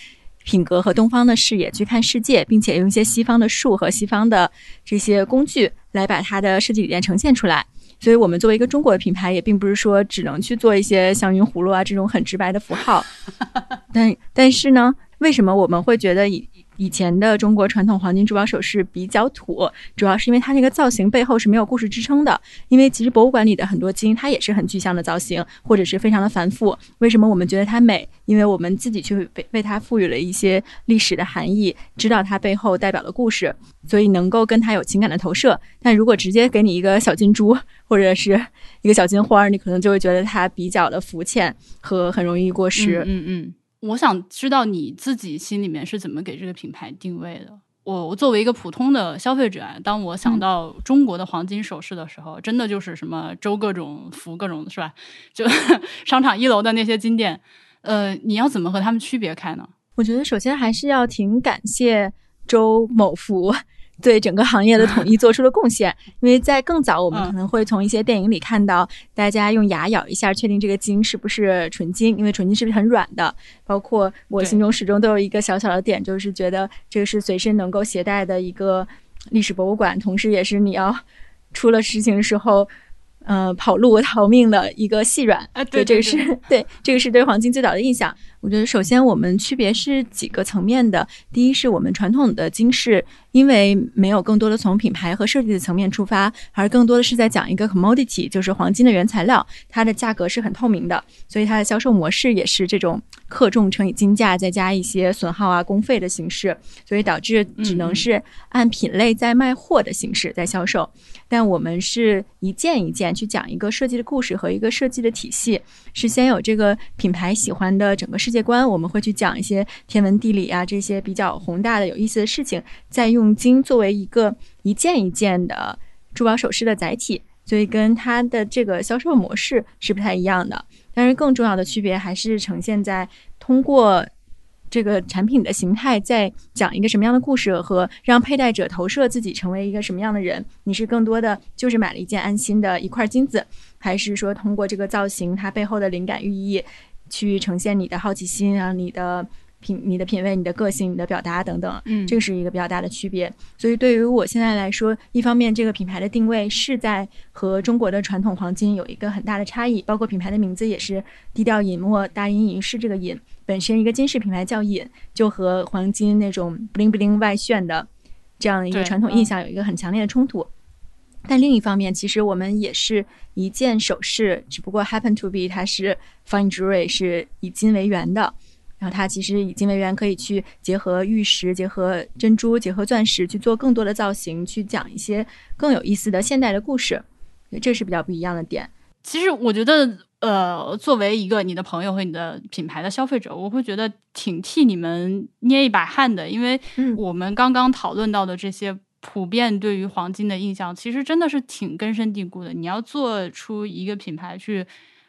品格和东方的视野去看世界，并且用一些西方的术和西方的这些工具来把他的设计理念呈现出来。所以，我们作为一个中国的品牌，也并不是说只能去做一些像云葫芦啊这种很直白的符号。但但是呢，为什么我们会觉得以以前的中国传统黄金珠宝首饰比较土，主要是因为它那个造型背后是没有故事支撑的。因为其实博物馆里的很多金，它也是很具象的造型，或者是非常的繁复。为什么我们觉得它美？因为我们自己去为为它赋予了一些历史的含义，知道它背后代表的故事，所以能够跟它有情感的投射。但如果直接给你一个小金珠 或者是一个小金花，你可能就会觉得它比较的肤浅和很容易过时。嗯嗯。我想知道你自己心里面是怎么给这个品牌定位的。我我作为一个普通的消费者，当我想到中国的黄金首饰的时候，真的就是什么周各种福各种是吧？就 商场一楼的那些金店，呃，你要怎么和他们区别开呢？我觉得首先还是要挺感谢周某福。对整个行业的统一做出了贡献，因为在更早，我们可能会从一些电影里看到大家用牙咬一下，确定这个金是不是纯金，因为纯金是不是很软的。包括我心中始终都有一个小小的点，就是觉得这个是随身能够携带的一个历史博物馆，同时也是你要出了事情的时候。呃，跑路逃命的一个细软啊，对，这个是 对，这个是对黄金最早的印象。我觉得首先我们区别是几个层面的。第一是我们传统的金饰，因为没有更多的从品牌和设计的层面出发，而更多的是在讲一个 commodity，就是黄金的原材料，它的价格是很透明的，所以它的销售模式也是这种克重乘以金价再加一些损耗啊、工费的形式，所以导致只能是按品类在卖货的形式在销售。但我们是一件一件去讲一个设计的故事和一个设计的体系，是先有这个品牌喜欢的整个世界观，我们会去讲一些天文地理啊这些比较宏大的有意思的事情，再用金作为一个一件一件的珠宝首饰的载体，所以跟它的这个销售模式是不太一样的。但是更重要的区别还是呈现在通过。这个产品的形态在讲一个什么样的故事，和让佩戴者投射自己成为一个什么样的人？你是更多的就是买了一件安心的一块金子，还是说通过这个造型它背后的灵感寓意，去呈现你的好奇心啊、你的品、你的品味、你的个性、你的表达等等？嗯，这个是一个比较大的区别。所以对于我现在来说，一方面这个品牌的定位是在和中国的传统黄金有一个很大的差异，包括品牌的名字也是低调隐没、大隐隐于市这个隐。本身一个金饰品牌叫隐，就和黄金那种 bling bling 外炫的这样一个传统印象有一个很强烈的冲突。但另一方面，其实我们也是一件首饰，只不过 happen to be 它是 fine jewelry 是以金为圆的。然后它其实以金为元，可以去结合玉石、结合珍珠、结合钻石，去做更多的造型，去讲一些更有意思的现代的故事。这是比较不一样的点。其实我觉得，呃，作为一个你的朋友和你的品牌的消费者，我会觉得挺替你们捏一把汗的，因为我们刚刚讨论到的这些普遍对于黄金的印象，其实真的是挺根深蒂固的。你要做出一个品牌去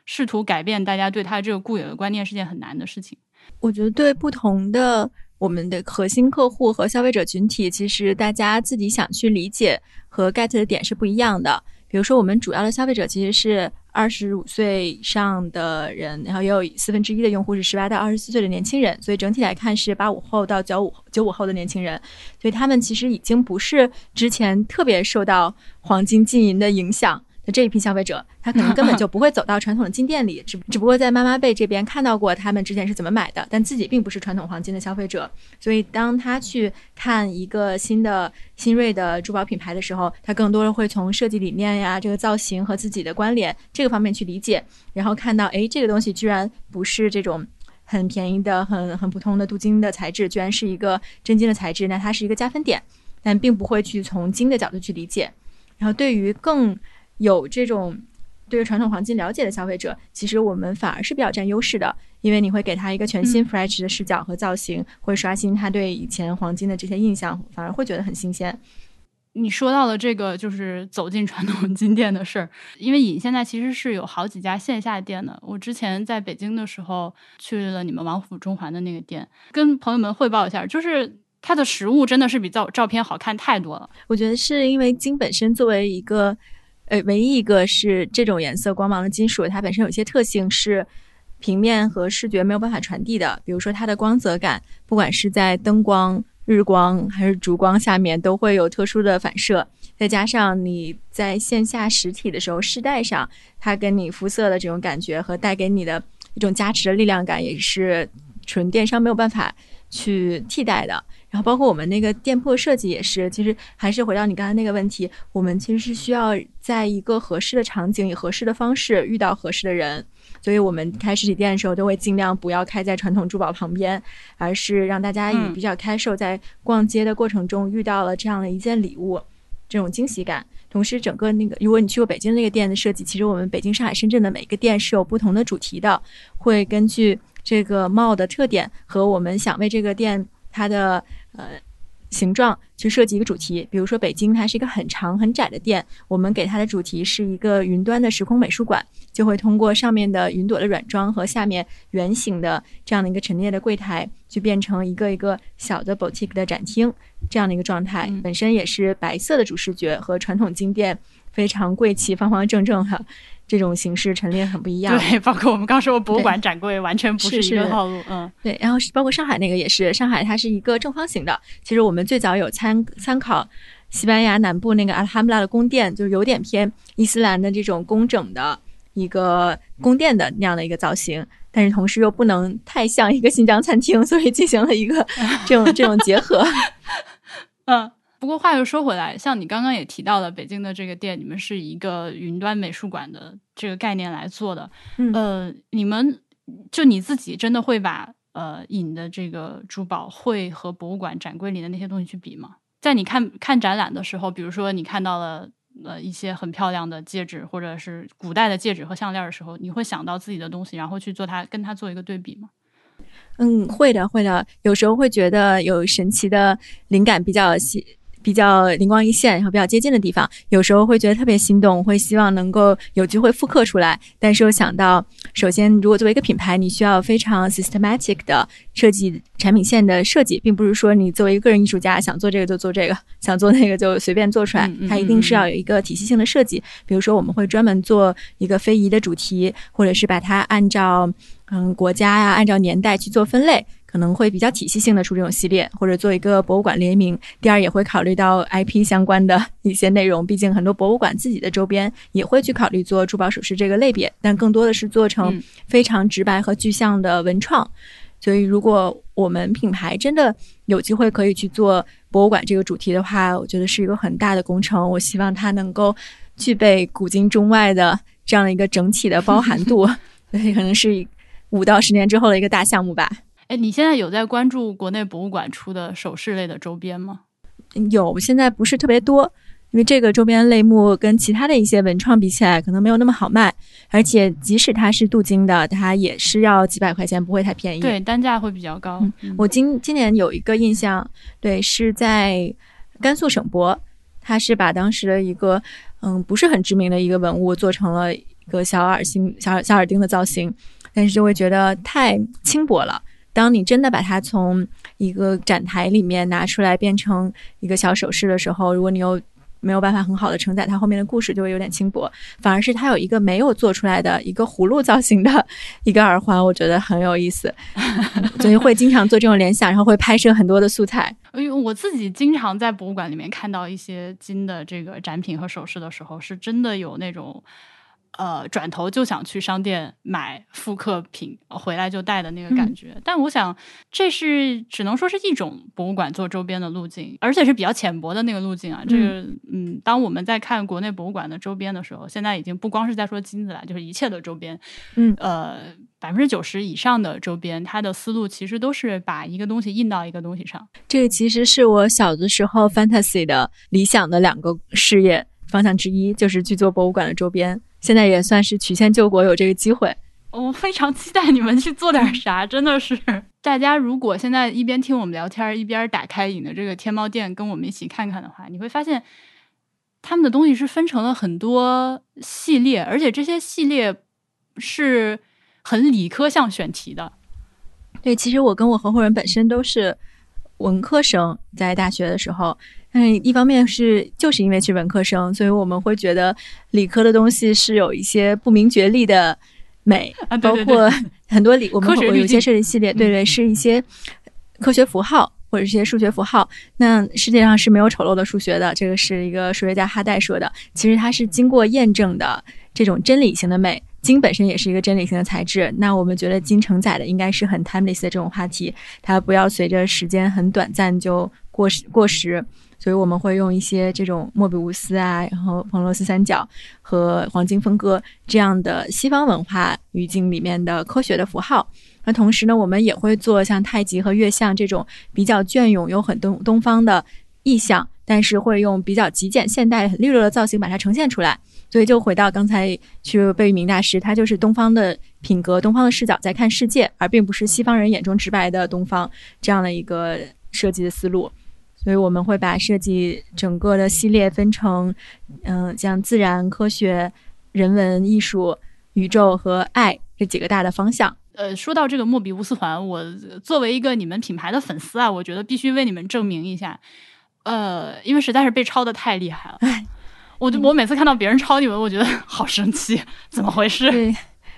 试图改变大家对它这个固有的观念，是件很难的事情。我觉得对不同的我们的核心客户和消费者群体，其实大家自己想去理解和 get 的点是不一样的。比如说，我们主要的消费者其实是二十五岁以上的人，然后也有四分之一的用户是十八到二十四岁的年轻人，所以整体来看是八五后到九五九五后的年轻人，所以他们其实已经不是之前特别受到黄金禁银的影响。那这一批消费者，他可能根本就不会走到传统的金店里，只只不过在妈妈辈这边看到过他们之前是怎么买的，但自己并不是传统黄金的消费者，所以当他去看一个新的新锐的珠宝品牌的时候，他更多的会从设计理念呀、这个造型和自己的关联这个方面去理解，然后看到，哎，这个东西居然不是这种很便宜的、很很普通的镀金的材质，居然是一个真金的材质，那它是一个加分点，但并不会去从金的角度去理解，然后对于更。有这种对于传统黄金了解的消费者，其实我们反而是比较占优势的，因为你会给他一个全新 fresh 的视角和造型，会刷新他对以前黄金的这些印象，反而会觉得很新鲜。你说到了这个就是走进传统金店的事儿，因为尹现在其实是有好几家线下店的。我之前在北京的时候去了你们王府中环的那个店，跟朋友们汇报一下，就是它的实物真的是比照照片好看太多了。我觉得是因为金本身作为一个。呃，唯一一个是这种颜色光芒的金属，它本身有一些特性是平面和视觉没有办法传递的。比如说它的光泽感，不管是在灯光、日光还是烛光下面，都会有特殊的反射。再加上你在线下实体的时候试戴上，它跟你肤色的这种感觉和带给你的一种加持的力量感，也是纯电商没有办法去替代的。然后包括我们那个店铺设计也是，其实还是回到你刚才那个问题，我们其实是需要在一个合适的场景，以合适的方式遇到合适的人，所以我们开实体店的时候都会尽量不要开在传统珠宝旁边，而是让大家以比较开售，在逛街的过程中遇到了这样的一件礼物，这种惊喜感。同时，整个那个如果你去过北京那个店的设计，其实我们北京、上海、深圳的每个店是有不同的主题的，会根据这个帽的特点和我们想为这个店它的。呃，形状去设计一个主题，比如说北京，它是一个很长很窄的店，我们给它的主题是一个云端的时空美术馆，就会通过上面的云朵的软装和下面圆形的这样的一个陈列的柜台，去变成一个一个小的 boutique 的展厅这样的一个状态，本身也是白色的主视觉和传统金店非常贵气、方方正正的。这种形式陈列很不一样，对，包括我们刚说博物馆展柜，完全不是一个套路，嗯，对，然后是包括上海那个也是，上海它是一个正方形的。其实我们最早有参参考西班牙南部那个阿拉哈姆拉的宫殿，就是有点偏伊斯兰的这种工整的一个宫殿的那样的一个造型，但是同时又不能太像一个新疆餐厅，所以进行了一个 这种这种结合，嗯。不过话又说回来，像你刚刚也提到了北京的这个店，你们是一个云端美术馆的这个概念来做的。呃，你们就你自己真的会把呃引的这个珠宝会和博物馆展柜里的那些东西去比吗？在你看看展览的时候，比如说你看到了呃一些很漂亮的戒指，或者是古代的戒指和项链的时候，你会想到自己的东西，然后去做它跟它做一个对比吗？嗯，会的，会的。有时候会觉得有神奇的灵感比较细。比较灵光一现，然后比较接近的地方，有时候会觉得特别心动，会希望能够有机会复刻出来。但是又想到，首先，如果作为一个品牌，你需要非常 systematic 的设计产品线的设计，并不是说你作为一个个人艺术家想做这个就做这个，想做那个就随便做出来。它一定是要有一个体系性的设计。比如说，我们会专门做一个非遗的主题，或者是把它按照嗯国家呀，按照年代去做分类。可能会比较体系性的出这种系列，或者做一个博物馆联名。第二，也会考虑到 IP 相关的一些内容，毕竟很多博物馆自己的周边也会去考虑做珠宝首饰这个类别，但更多的是做成非常直白和具象的文创。所以，如果我们品牌真的有机会可以去做博物馆这个主题的话，我觉得是一个很大的工程。我希望它能够具备古今中外的这样的一个整体的包含度，所以可能是五到十年之后的一个大项目吧。哎，你现在有在关注国内博物馆出的首饰类的周边吗？有，现在不是特别多，因为这个周边类目跟其他的一些文创比起来，可能没有那么好卖，而且即使它是镀金的，它也是要几百块钱，不会太便宜。对，单价会比较高。我今今年有一个印象，对，是在甘肃省博，他是把当时的一个嗯不是很知名的一个文物做成了一个小耳星、小小耳钉的造型，但是就会觉得太轻薄了。当你真的把它从一个展台里面拿出来变成一个小首饰的时候，如果你又没有办法很好的承载它后面的故事，就会有点轻薄。反而是它有一个没有做出来的一个葫芦造型的一个耳环，我觉得很有意思，所以会经常做这种联想，然后会拍摄很多的素材。因为我自己经常在博物馆里面看到一些金的这个展品和首饰的时候，是真的有那种。呃，转头就想去商店买复刻品回来就带的那个感觉，但我想这是只能说是一种博物馆做周边的路径，而且是比较浅薄的那个路径啊。这个，嗯，当我们在看国内博物馆的周边的时候，现在已经不光是在说金子了，就是一切的周边，嗯，呃，百分之九十以上的周边，它的思路其实都是把一个东西印到一个东西上。这个其实是我小的时候 fantasy 的理想的两个事业方向之一，就是去做博物馆的周边。现在也算是曲线救国，有这个机会，我非常期待你们去做点啥。真的是，大家如果现在一边听我们聊天，一边打开你的这个天猫店，跟我们一起看看的话，你会发现他们的东西是分成了很多系列，而且这些系列是很理科向选题的。对，其实我跟我合伙人本身都是文科生，在大学的时候。嗯，一方面是就是因为是文科生，所以我们会觉得理科的东西是有一些不明觉厉的美，包括很多理我们会有一些设计系列，对对，是一些科学符号或者一些数学符号。那世界上是没有丑陋的数学的，这个是一个数学家哈代说的。其实它是经过验证的这种真理性的美，金本身也是一个真理性的材质。那我们觉得金承载的应该是很 timeless 的这种话题，它不要随着时间很短暂就过时过时。所以我们会用一些这种莫比乌斯啊，然后彭罗斯三角和黄金分割这样的西方文化语境里面的科学的符号。那同时呢，我们也会做像太极和月相这种比较隽永又很东东方的意象，但是会用比较极简现代、很利落的造型把它呈现出来。所以就回到刚才去贝聿铭大师，他就是东方的品格、东方的视角在看世界，而并不是西方人眼中直白的东方这样的一个设计的思路。所以我们会把设计整个的系列分成，嗯，像自然科学、人文艺术、宇宙和爱这几个大的方向。呃，说到这个莫比乌斯环，我作为一个你们品牌的粉丝啊，我觉得必须为你们证明一下。呃，因为实在是被抄的太厉害了，我就我每次看到别人抄你们，我觉得 好生气，怎么回事？对，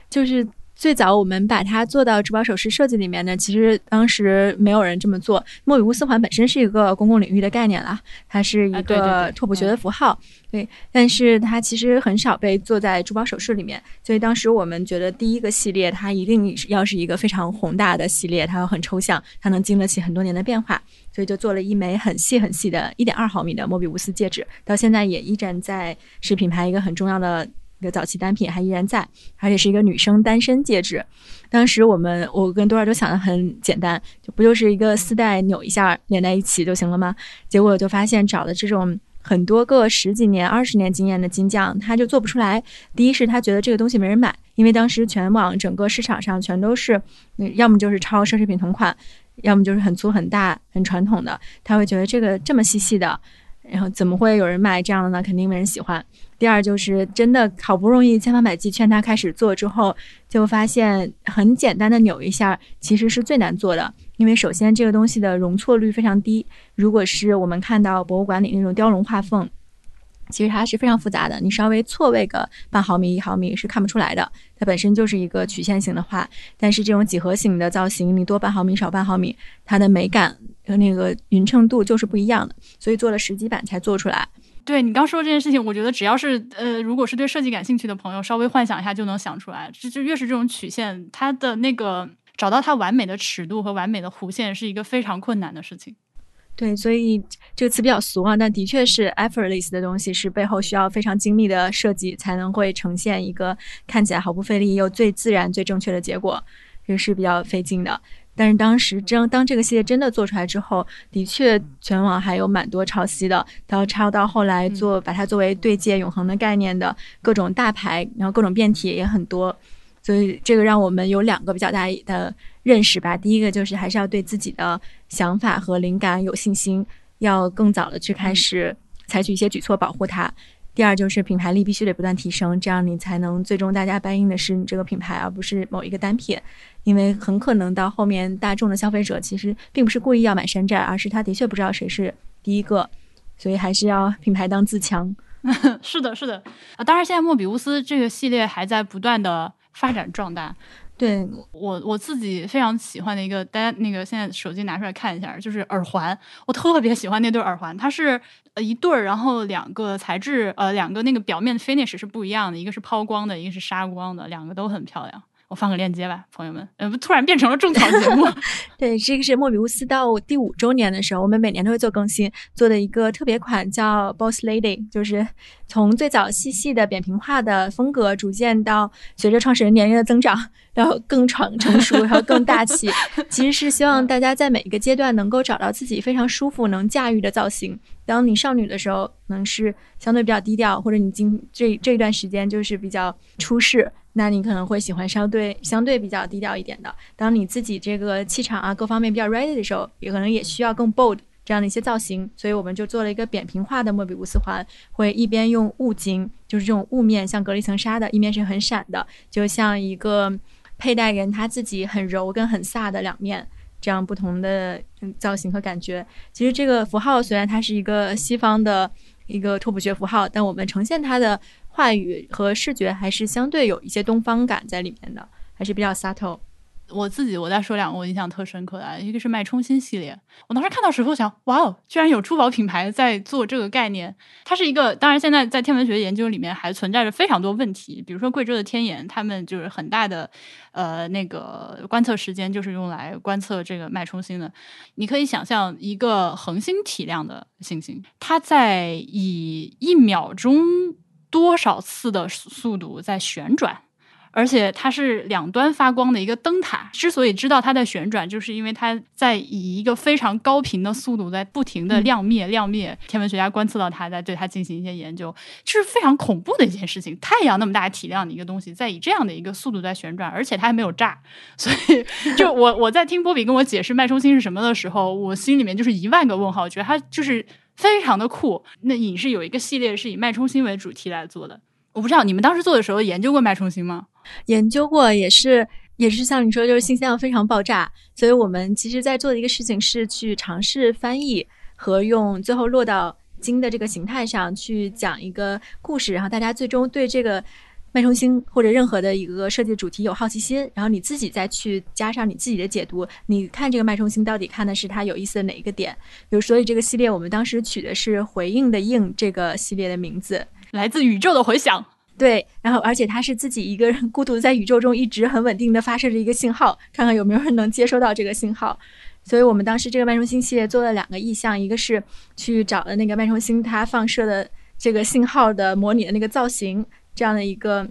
就是。最早我们把它做到珠宝首饰设计里面呢，其实当时没有人这么做。莫比乌斯环本身是一个公共领域的概念啦，它是一个拓扑学的符号，对。但是它其实很少被做在珠宝首饰里面，所以当时我们觉得第一个系列它一定要是一个非常宏大的系列，它要很抽象，它能经得起很多年的变化，所以就做了一枚很细很细的一点二毫米的莫比乌斯戒指，到现在也依然在是品牌一个很重要的。一个早期单品还依然在，而且是一个女生单身戒指。当时我们我跟多少都想的很简单，就不就是一个丝带扭一下连在一起就行了吗？结果就发现找的这种很多个十几年、二十年经验的金匠，他就做不出来。第一是他觉得这个东西没人买，因为当时全网整个市场上全都是，要么就是抄奢侈品同款，要么就是很粗很大很传统的，他会觉得这个这么细细的。然后怎么会有人买这样的呢？肯定没人喜欢。第二就是真的好不容易千方百计劝他开始做之后，就发现很简单的扭一下其实是最难做的，因为首先这个东西的容错率非常低。如果是我们看到博物馆里那种雕龙画凤，其实它是非常复杂的，你稍微错位个半毫米一毫米是看不出来的。它本身就是一个曲线型的画，但是这种几何型的造型，你多半毫米少半毫米，它的美感。和那个匀称度就是不一样的，所以做了十几版才做出来。对你刚说这件事情，我觉得只要是呃，如果是对设计感兴趣的朋友，稍微幻想一下就能想出来。就就越是这种曲线，它的那个找到它完美的尺度和完美的弧线，是一个非常困难的事情。对，所以这个词比较俗啊，但的确是 effortless 的东西，是背后需要非常精密的设计，才能会呈现一个看起来毫不费力又最自然、最正确的结果，这个是比较费劲的。但是当时真当这个系列真的做出来之后，的确全网还有蛮多抄袭的，到抄到后来做把它作为对接永恒的概念的各种大牌，然后各种变体也很多，所以这个让我们有两个比较大的认识吧。第一个就是还是要对自己的想法和灵感有信心，要更早的去开始采取一些举措保护它。第二就是品牌力必须得不断提升，这样你才能最终大家搬运的是你这个品牌，而不是某一个单品。因为很可能到后面大众的消费者其实并不是故意要买山寨，而是他的确不知道谁是第一个，所以还是要品牌当自强。是的，是的啊。当然，现在莫比乌斯这个系列还在不断的发展壮大。对我我自己非常喜欢的一个，大家那个现在手机拿出来看一下，就是耳环。我特别喜欢那对耳环，它是一对儿，然后两个材质呃两个那个表面的 finish 是不一样的，一个是抛光的，一个是砂光的，两个都很漂亮。放个链接吧，朋友们。呃，突然变成了种草节目。对，这个是莫比乌斯到第五周年的时候，我们每年都会做更新，做的一个特别款叫 Boss Lady，就是从最早细细的扁平化的风格，逐渐到随着创始人年龄的增长，然后更成成熟，然后更大气。其实是希望大家在每一个阶段能够找到自己非常舒服、能驾驭的造型。当你少女的时候，能是相对比较低调，或者你今这这一段时间就是比较出世。那你可能会喜欢相对相对比较低调一点的。当你自己这个气场啊各方面比较 ready 的时候，也可能也需要更 bold 这样的一些造型。所以我们就做了一个扁平化的莫比乌斯环，会一边用雾晶，就是这种雾面像隔离层纱的，一面是很闪的，就像一个佩戴人他自己很柔跟很飒的两面，这样不同的造型和感觉。其实这个符号虽然它是一个西方的一个拓扑学符号，但我们呈现它的。话语和视觉还是相对有一些东方感在里面的，还是比较 subtle。我自己我再说两个我印象特深刻的，一个是脉冲星系列。我当时看到时候想，哇哦，居然有珠宝品牌在做这个概念。它是一个，当然现在在天文学研究里面还存在着非常多问题，比如说贵州的天眼，他们就是很大的呃那个观测时间就是用来观测这个脉冲星的。你可以想象一个恒星体量的行星，它在以一秒钟。多少次的速度在旋转，而且它是两端发光的一个灯塔。之所以知道它在旋转，就是因为它在以一个非常高频的速度在不停的亮灭亮灭。天文学家观测到它，在对它进行一些研究，这是非常恐怖的一件事情。太阳那么大体量的一个东西，在以这样的一个速度在旋转，而且它还没有炸。所以，就我我在听波比跟我解释脉冲星是什么的时候，我心里面就是一万个问号。我觉得它就是。非常的酷。那影视有一个系列是以脉冲星为主题来做的，我不知道你们当时做的时候研究过脉冲星吗？研究过，也是也是像你说，就是信息量非常爆炸。所以我们其实在做的一个事情是去尝试翻译和用最后落到金的这个形态上去讲一个故事，然后大家最终对这个。脉冲星或者任何的一个设计主题有好奇心，然后你自己再去加上你自己的解读，你看这个脉冲星到底看的是它有意思的哪一个点？比如，所以这个系列我们当时取的是“回应的应”这个系列的名字，来自宇宙的回响。对，然后而且它是自己一个人孤独在宇宙中一直很稳定的发射着一个信号，看看有没有人能接收到这个信号。所以我们当时这个脉冲星系列做了两个意向，一个是去找的那个脉冲星它放射的这个信号的模拟的那个造型。这样的一个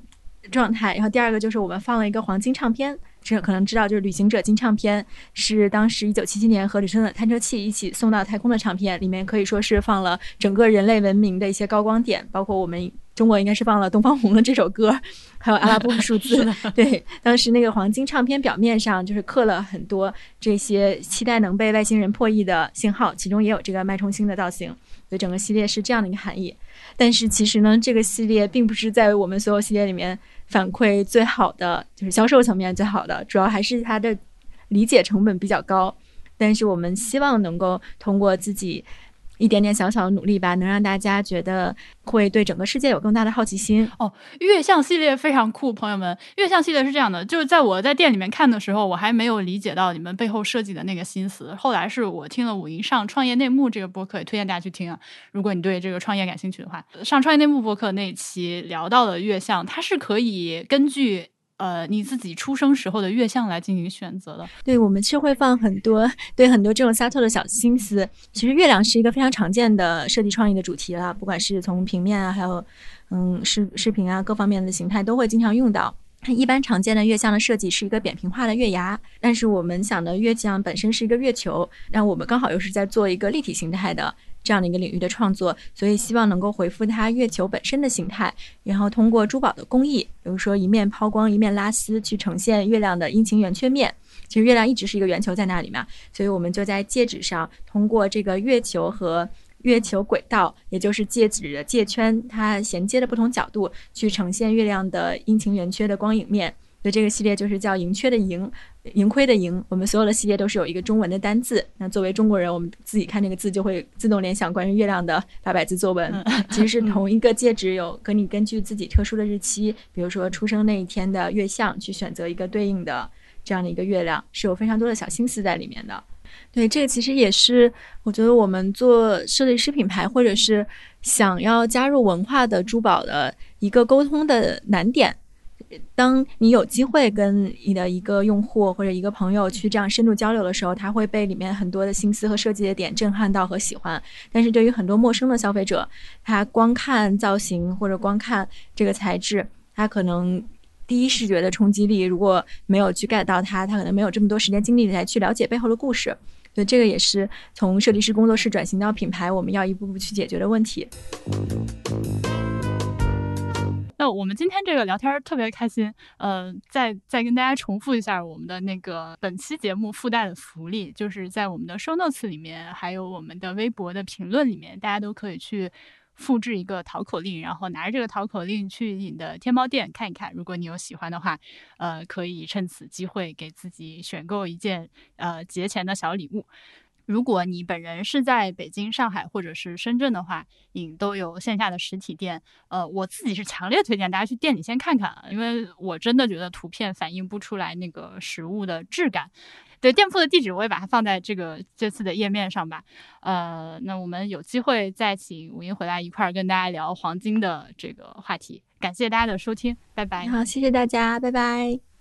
状态，然后第二个就是我们放了一个黄金唱片，这可能知道就是旅行者金唱片，是当时一九七七年和旅程的探测器一起送到太空的唱片，里面可以说是放了整个人类文明的一些高光点，包括我们中国应该是放了东方红的这首歌，还有阿拉伯数字。对，当时那个黄金唱片表面上就是刻了很多这些期待能被外星人破译的信号，其中也有这个脉冲星的造型，所以整个系列是这样的一个含义。但是其实呢，这个系列并不是在我们所有系列里面反馈最好的，就是销售层面最好的，主要还是它的理解成本比较高。但是我们希望能够通过自己。一点点小小的努力吧，能让大家觉得会对整个世界有更大的好奇心哦。月相系列非常酷，朋友们，月相系列是这样的，就是在我在店里面看的时候，我还没有理解到你们背后设计的那个心思。后来是我听了武银上创业内幕这个播客，也推荐大家去听啊。如果你对这个创业感兴趣的话，上创业内幕播客那期聊到了月相，它是可以根据。呃，你自己出生时候的月相来进行选择的。对，我们是会放很多对很多这种沙特的小心思。其实月亮是一个非常常见的设计创意的主题啦，不管是从平面啊，还有嗯视视频啊各方面的形态，都会经常用到。一般常见的月相的设计是一个扁平化的月牙，但是我们想的月相本身是一个月球，那我们刚好又是在做一个立体形态的这样的一个领域的创作，所以希望能够回复它月球本身的形态，然后通过珠宝的工艺，比如说一面抛光，一面拉丝，去呈现月亮的阴晴圆缺面。其实月亮一直是一个圆球在那里嘛，所以我们就在戒指上通过这个月球和月球轨道，也就是戒指的戒圈，它衔接的不同角度，去呈现月亮的阴晴圆缺的光影面。所以这个系列就是叫盈缺的盈，盈亏的盈。我们所有的系列都是有一个中文的单字。那作为中国人，我们自己看这个字就会自动联想关于月亮的八百字作文。其实是同一个戒指有可你根据自己特殊的日期，比如说出生那一天的月相，去选择一个对应的这样的一个月亮，是有非常多的小心思在里面的。对，这个其实也是我觉得我们做设计师品牌，或者是想要加入文化的珠宝的一个沟通的难点。当你有机会跟你的一个用户或者一个朋友去这样深度交流的时候，他会被里面很多的心思和设计的点震撼到和喜欢。但是对于很多陌生的消费者，他光看造型或者光看这个材质，他可能第一视觉的冲击力如果没有去 get 到它，他可能没有这么多时间精力来去了解背后的故事。所以这个也是从设计师工作室转型到品牌，我们要一步步去解决的问题。那我们今天这个聊天特别开心，呃，再再跟大家重复一下我们的那个本期节目附带的福利，就是在我们的 show notes 里面，还有我们的微博的评论里面，大家都可以去复制一个淘口令，然后拿着这个淘口令去你的天猫店看一看，如果你有喜欢的话，呃，可以趁此机会给自己选购一件呃节前的小礼物。如果你本人是在北京、上海或者是深圳的话，影都有线下的实体店。呃，我自己是强烈推荐大家去店里先看看，因为我真的觉得图片反映不出来那个实物的质感。对，店铺的地址我也把它放在这个这次的页面上吧。呃，那我们有机会再请吴英回来一块儿跟大家聊黄金的这个话题。感谢大家的收听，拜拜。好，谢谢大家，拜拜。